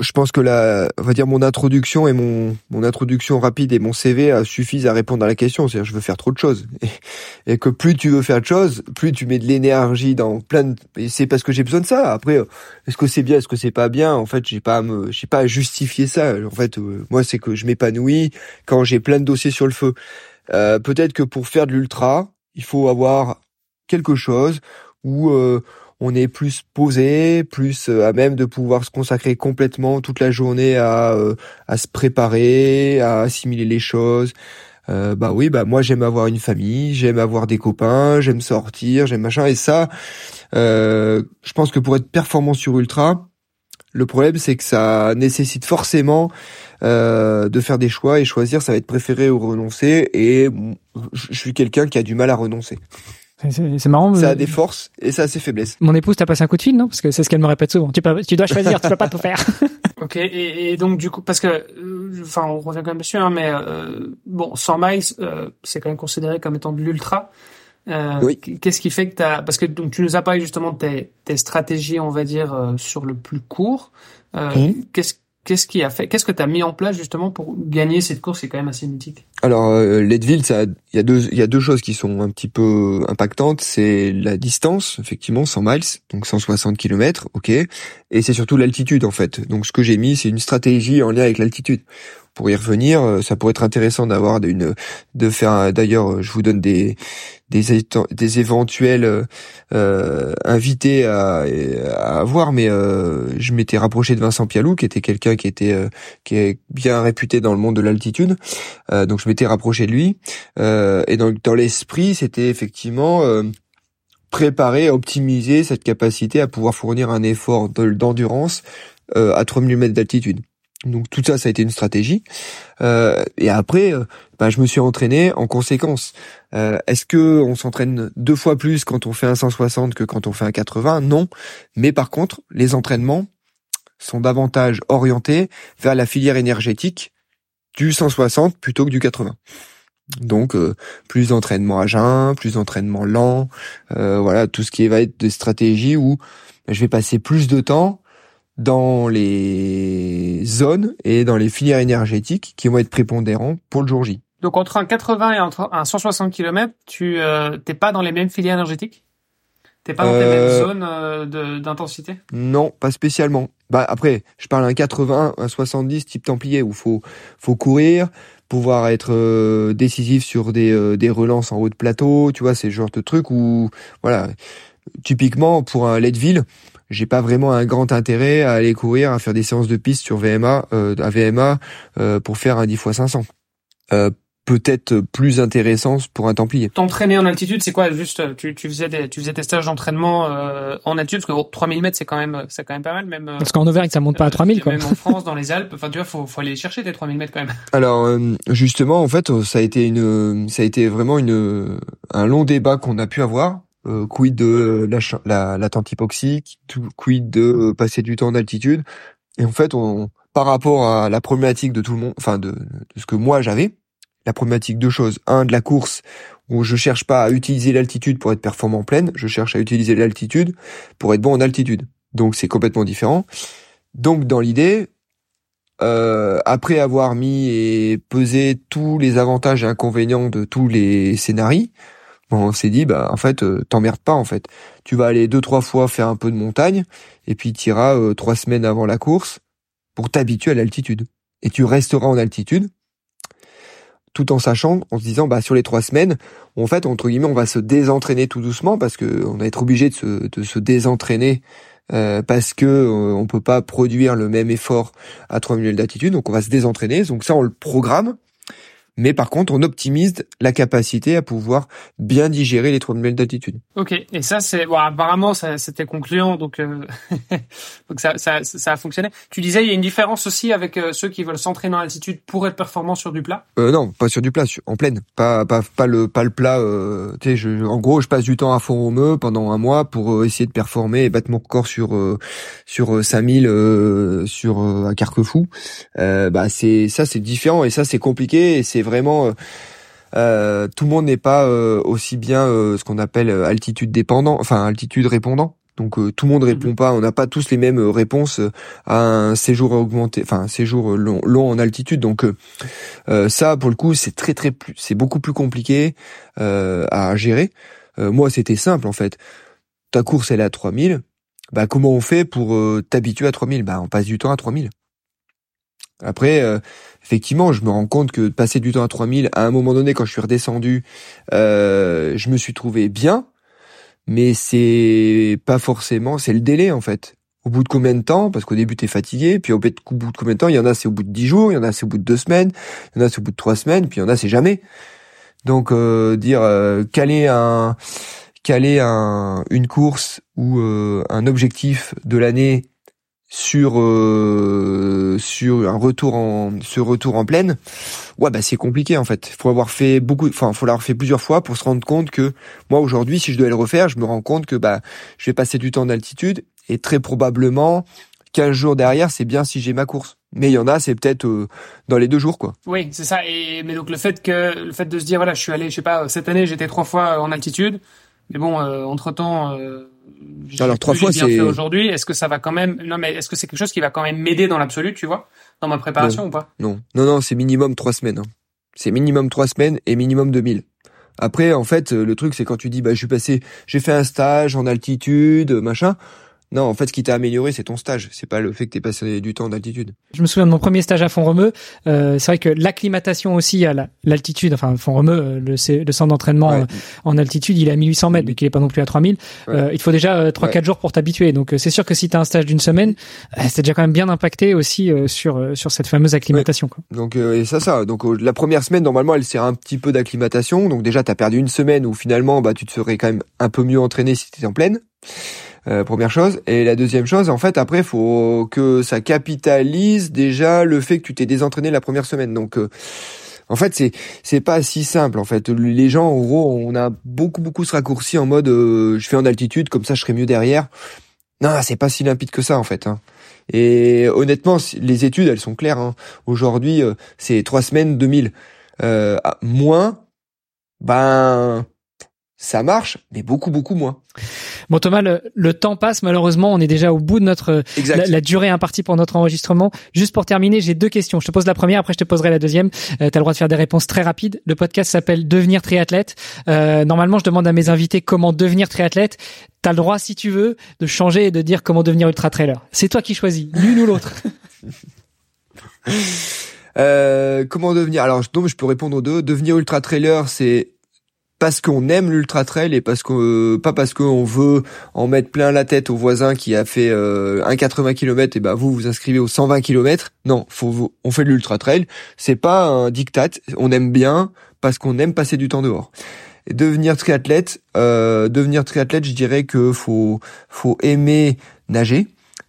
Je pense que la, on va dire mon introduction et mon, mon introduction rapide et mon CV suffisent à répondre à la question. C'est-à-dire, je veux faire trop de choses. Et, et, que plus tu veux faire de choses, plus tu mets de l'énergie dans plein de, et c'est parce que j'ai besoin de ça. Après, est-ce que c'est bien, est-ce que c'est pas bien? En fait, j'ai pas à me, j'ai pas à justifier ça. En fait, euh, moi, c'est que je m'épanouis quand j'ai plein de dossiers sur le feu. Euh, peut-être que pour faire de l'ultra, il faut avoir quelque chose où, euh, on est plus posé, plus euh, à même de pouvoir se consacrer complètement toute la journée à, euh, à se préparer, à assimiler les choses. Euh, bah oui, bah moi j'aime avoir une famille, j'aime avoir des copains, j'aime sortir, j'aime machin. Et ça, euh, je pense que pour être performant sur ultra, le problème c'est que ça nécessite forcément euh, de faire des choix et choisir, ça va être préféré ou renoncer. Et je suis quelqu'un qui a du mal à renoncer. C'est marrant. Ça a des forces et ça a ses faiblesses. Mon épouse t'a passé un coup de fil, non? Parce que c'est ce qu'elle me répète souvent. Tu, peux, tu dois choisir, tu peux pas tout faire. ok, et, et, donc du coup, parce que, euh, enfin, on revient quand même dessus, hein, mais euh, bon, 100 miles, euh, c'est quand même considéré comme étant de l'ultra. Euh, oui. Qu'est-ce qui fait que t'as Parce que donc tu nous as parlé justement de tes, tes stratégies, on va dire, euh, sur le plus court. Qu'est-ce Qu'est-ce qui a fait Qu'est-ce que tu as mis en place justement pour gagner cette course qui est quand même assez mythique? Alors euh, Leadville, il y a deux, il y a deux choses qui sont un petit peu impactantes. C'est la distance, effectivement, 100 miles, donc 160 km, ok, et c'est surtout l'altitude en fait. Donc ce que j'ai mis, c'est une stratégie en lien avec l'altitude pour y revenir, euh, ça pourrait être intéressant d'avoir une, de faire. D'ailleurs, je vous donne des des, éventuels euh, invités à, à avoir, mais euh, je m'étais rapproché de Vincent Pialou, qui était quelqu'un qui était euh, qui est bien réputé dans le monde de l'altitude. Euh, donc je m'étais rapproché de lui. et donc dans l'esprit, c'était effectivement préparer, optimiser cette capacité à pouvoir fournir un effort d'endurance à 3000 mètres d'altitude. Donc tout ça, ça a été une stratégie. Euh, et après, euh, bah, je me suis entraîné en conséquence. Euh, est-ce que on s'entraîne deux fois plus quand on fait un 160 que quand on fait un 80 Non. Mais par contre, les entraînements sont davantage orientés vers la filière énergétique du 160 plutôt que du 80. Donc plus d'entraînement à jeun, plus d'entraînement lent, voilà tout ce qui va être des stratégies où je vais passer plus de temps dans les zones et dans les filières énergétiques qui vont être prépondérants pour le jour J. Donc entre un 80 et entre un 160 km, tu euh, t'es pas dans les mêmes filières énergétiques? T'es pas dans les mêmes euh, zones euh, d'intensité? Non, pas spécialement. Bah après, je parle d'un 80, un 70 type Templier où faut faut courir, pouvoir être euh, décisif sur des des relances en haut de plateau, tu vois, c'est genre de truc où voilà, typiquement pour un Leadville, j'ai pas vraiment un grand intérêt à aller courir, à faire des séances de piste sur VMA, euh, à VMA euh, pour faire un 10 x 500. Euh, peut-être plus intéressant pour un Templier. T'entraîner en altitude, c'est quoi Juste, tu, tu faisais des, tu faisais des stages d'entraînement euh, en altitude? Parce que 3000 mètres, c'est quand même, c'est quand même pas mal, même. Parce qu'en Auvergne, ça monte pas à 3000 quoi. Même en France, dans les Alpes, enfin tu vois, faut, faut aller chercher tes 3000 mètres quand même. Alors justement, en fait, ça a été une, ça a été vraiment une, un long débat qu'on a pu avoir euh, quid de la, la, la tente hypoxique, quid de euh, passer du temps en altitude. Et en fait, on, par rapport à la problématique de tout le monde, enfin de, de ce que moi j'avais, la problématique deux choses. Un, de la course, où je cherche pas à utiliser l'altitude pour être performant en pleine, je cherche à utiliser l'altitude pour être bon en altitude. Donc c'est complètement différent. Donc dans l'idée, euh, après avoir mis et pesé tous les avantages et inconvénients de tous les scénarios, on s'est dit bah en fait euh, t'emmerdes pas en fait. Tu vas aller deux trois fois faire un peu de montagne et puis tu iras euh, trois semaines avant la course pour t'habituer à l'altitude. Et tu resteras en altitude tout en sachant, en se disant bah sur les trois semaines, en fait entre guillemets on va se désentraîner tout doucement parce que on va être obligé de se, de se désentraîner euh, parce que on peut pas produire le même effort à 3000 d'altitude, donc on va se désentraîner. Donc ça on le programme Mais par contre, on optimise la capacité à pouvoir bien digérer les troubles d'altitude. Ok, et ça c'est bon, apparemment ça c'était concluant, donc euh, donc ça, ça ça a fonctionné. Tu disais il y a une différence aussi avec euh, ceux qui veulent s'entraîner en altitude pour être performants sur du plat? Euh, non, pas sur du plat, en pleine, pas pas pas le pas le plat. Euh, tu sais, je, en gros, je passe du temps à fond romeux pendant un mois pour euh, essayer de performer et battre mon record sur sur 5000 sur à Carquefou. bah c'est ça c'est différent et ça c'est compliqué et c'est vraiment euh, euh, tout le monde n'est pas euh, aussi bien ce qu'on appelle altitude dépendant, enfin altitude répondant. Donc tout le monde répond mhm. pas, on n'a pas tous les mêmes réponses à un séjour augmenté, enfin un séjour long, long en altitude. Donc ça, pour le coup, c'est très très plus, c'est beaucoup plus compliqué à gérer. moi, c'était simple en fait. Ta course elle est à 3000. Bah comment on fait pour t'habituer à 3000 Bah on passe du temps à 3000. Après, euh, effectivement, je me rends compte que passer du temps à 3000, à un moment donné, quand je suis redescendu, euh, je me suis trouvé bien, mais c'est pas forcément, c'est le délai en fait. Au bout de combien de temps Parce qu'au début, t'es fatigué, puis au bout de combien de temps Il y en a, c'est au bout de 10 jours, il y en a, c'est au bout de deux semaines, il y en a, c'est au bout de trois semaines, puis il y en a, c'est jamais. Donc, euh, dire caler un caler un, une course ou un objectif de l'année sur euh, sur un retour en ce retour en pleine ouais bah c'est compliqué en fait. Faut avoir fait beaucoup enfin faut l'avoir fait plusieurs fois pour se rendre compte que moi aujourd'hui si je dois le refaire je me rends compte que bah je vais passer du temps en altitude et très probablement 15 jours derrière c'est bien si j'ai ma course. Mais il y en a c'est peut-être euh, dans les deux jours quoi. Oui c'est ça. Et mais donc le fait que le fait de se dire voilà je suis allé je sais pas cette année j'étais trois fois en altitude. Mais bon euh, entre temps alors trois fois c'est aujourd'hui. Est-ce que ça va quand même Non, mais est-ce que c'est quelque chose qui va quand même m'aider dans l'absolu, tu vois, dans ma préparation ou pas? Non, non, non, c'est minimum trois semaines. Hein. C'est minimum trois semaines et minimum 2000. Après, en fait, le truc c'est quand tu dis bah je suis passé, j'ai fait un stage en altitude, machin. Non, en fait, ce qui t'a amélioré, c'est ton stage. C'est pas le fait que t'aies passé du temps d'altitude. Je me souviens de mon premier stage à Font-Romeu. Euh, c'est vrai que l'acclimatation aussi à l'altitude, enfin Font-Romeu, euh, le, le, centre d'entraînement euh, en altitude, il est à 1800 mètres, donc il est pas non plus à 3000. Euh, il faut déjà 3-4 jours pour t'habituer. Donc c'est sûr que si t'as un stage d'une semaine, c'est déjà quand même bien impacté aussi sur sur cette fameuse acclimatation. Quoi. Donc et ça, ça. Donc la première semaine, normalement, elle sert un petit peu d'acclimatation. Donc déjà, t'as perdu une semaine où finalement, bah, tu te serais quand même un peu mieux entraîné si t'étais en pleine. Euh, première chose. Et la deuxième chose, en fait, après, faut que ça capitalise déjà le fait que tu t'es désentraîné la première semaine. Donc, euh, en fait, c'est c'est pas si simple. En fait, les gens, en gros, on a beaucoup beaucoup ce raccourci en mode, euh, je fais en altitude, comme ça, je serai mieux derrière. Non, c'est pas si limpide que ça, en fait. Hein. Et honnêtement, les études, elles sont claires. Hein. Aujourd'hui, c'est trois semaines, 2000. Euh, moins, ben ça marche, mais beaucoup, beaucoup moins. Bon Thomas, le, temps passe malheureusement, on est déjà au bout de notre la, durée impartie pour notre enregistrement. Juste pour terminer, j'ai deux questions. Je te pose la première, après je te poserai la deuxième. Euh, tu as le droit de faire des réponses très rapides. Le podcast s'appelle Devenir triathlète. Euh, normalement, je demande à mes invités comment devenir triathlète. Tu as le droit, si tu veux, de changer et de dire comment devenir ultra trailer. C'est toi qui choisis, l'une ou l'autre. Euh, comment devenir? Alors, donc, je peux répondre aux deux. Devenir ultra trailer, c'est parce qu'on aime l'ultra trail et parce que pas parce qu'on veut en mettre plein la tête au voisin qui a fait euh, un 80 km et ben vous vous inscrivez aux 120 km. Non, faut on fait de l'ultra trail, c'est pas un diktat, on aime bien parce qu'on aime passer du temps dehors. Devenir triathlète, euh, devenir triathlète, je dirais que faut faut aimer nager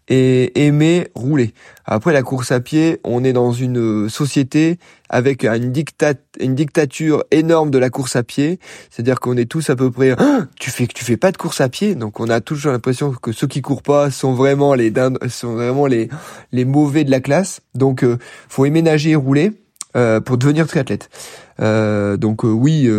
et aimer rouler. Après la course à pied, on est dans une société avec une, dictat une dictature énorme de la course à pied, c'est-à-dire qu'on est tous à peu près ah, tu fais tu fais pas de course à pied, donc on a toujours l'impression que ceux qui courent pas sont vraiment les sont vraiment les les mauvais de la classe. Donc euh, faut aimer nager et rouler euh, pour devenir triathlète. Euh, donc euh, oui,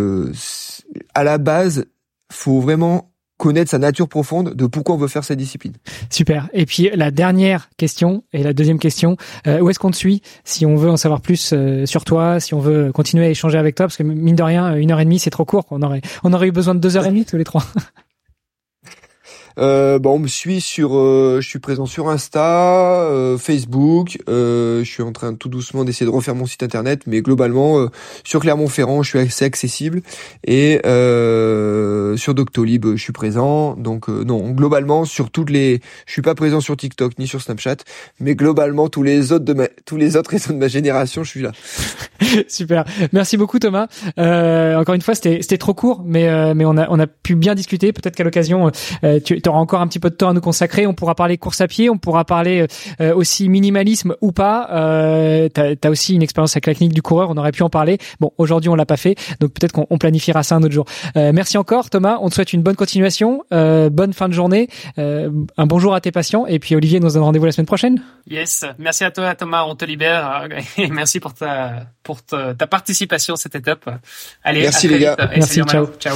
à la base, faut vraiment connaître sa nature profonde de pourquoi on veut faire cette discipline. Super. Et puis la dernière question et la deuxième question, euh, où est-ce qu'on te suit si on veut en savoir plus euh, sur toi, si on veut continuer à échanger avec toi, parce que mine de rien, une heure et demie c'est trop court. On aurait on aurait eu besoin de deux heures et demie tous les trois. Euh, bon, on me suit sur, euh, je suis présent sur Insta, euh, Facebook. je suis en train tout doucement d'essayer de refaire mon site internet, mais globalement sur Clermont-Ferrand, je suis assez accessible et sur Doctolib, je suis présent. Donc non, globalement sur toutes les, je suis pas présent sur TikTok ni sur Snapchat, mais globalement tous les autres de ma, tous les autres réseaux de ma génération, je suis là. Super. Merci beaucoup Thomas. encore une fois, c'était c'était trop court, mais mais on a on a pu bien discuter. Peut-être qu'à l'occasion, tu auras encore un petit peu de temps à nous consacrer. On pourra parler course à pied, on pourra parler euh, aussi minimalisme ou pas. Euh, t'as as aussi une expérience avec la clinique du coureur, on aurait pu en parler. Bon, aujourd'hui on l'a pas fait, donc peut-être qu'on planifiera ça un autre jour. Euh, merci encore Thomas, on te souhaite une bonne continuation, euh, bonne fin de journée, euh, un bonjour à tes patients et puis Olivier nous donne rendez-vous la semaine prochaine. Yes, merci à toi Thomas, on te libère et merci pour ta pour ta, ta participation, c'était top. Allez, merci les gars. Merci, ciao. Ciao.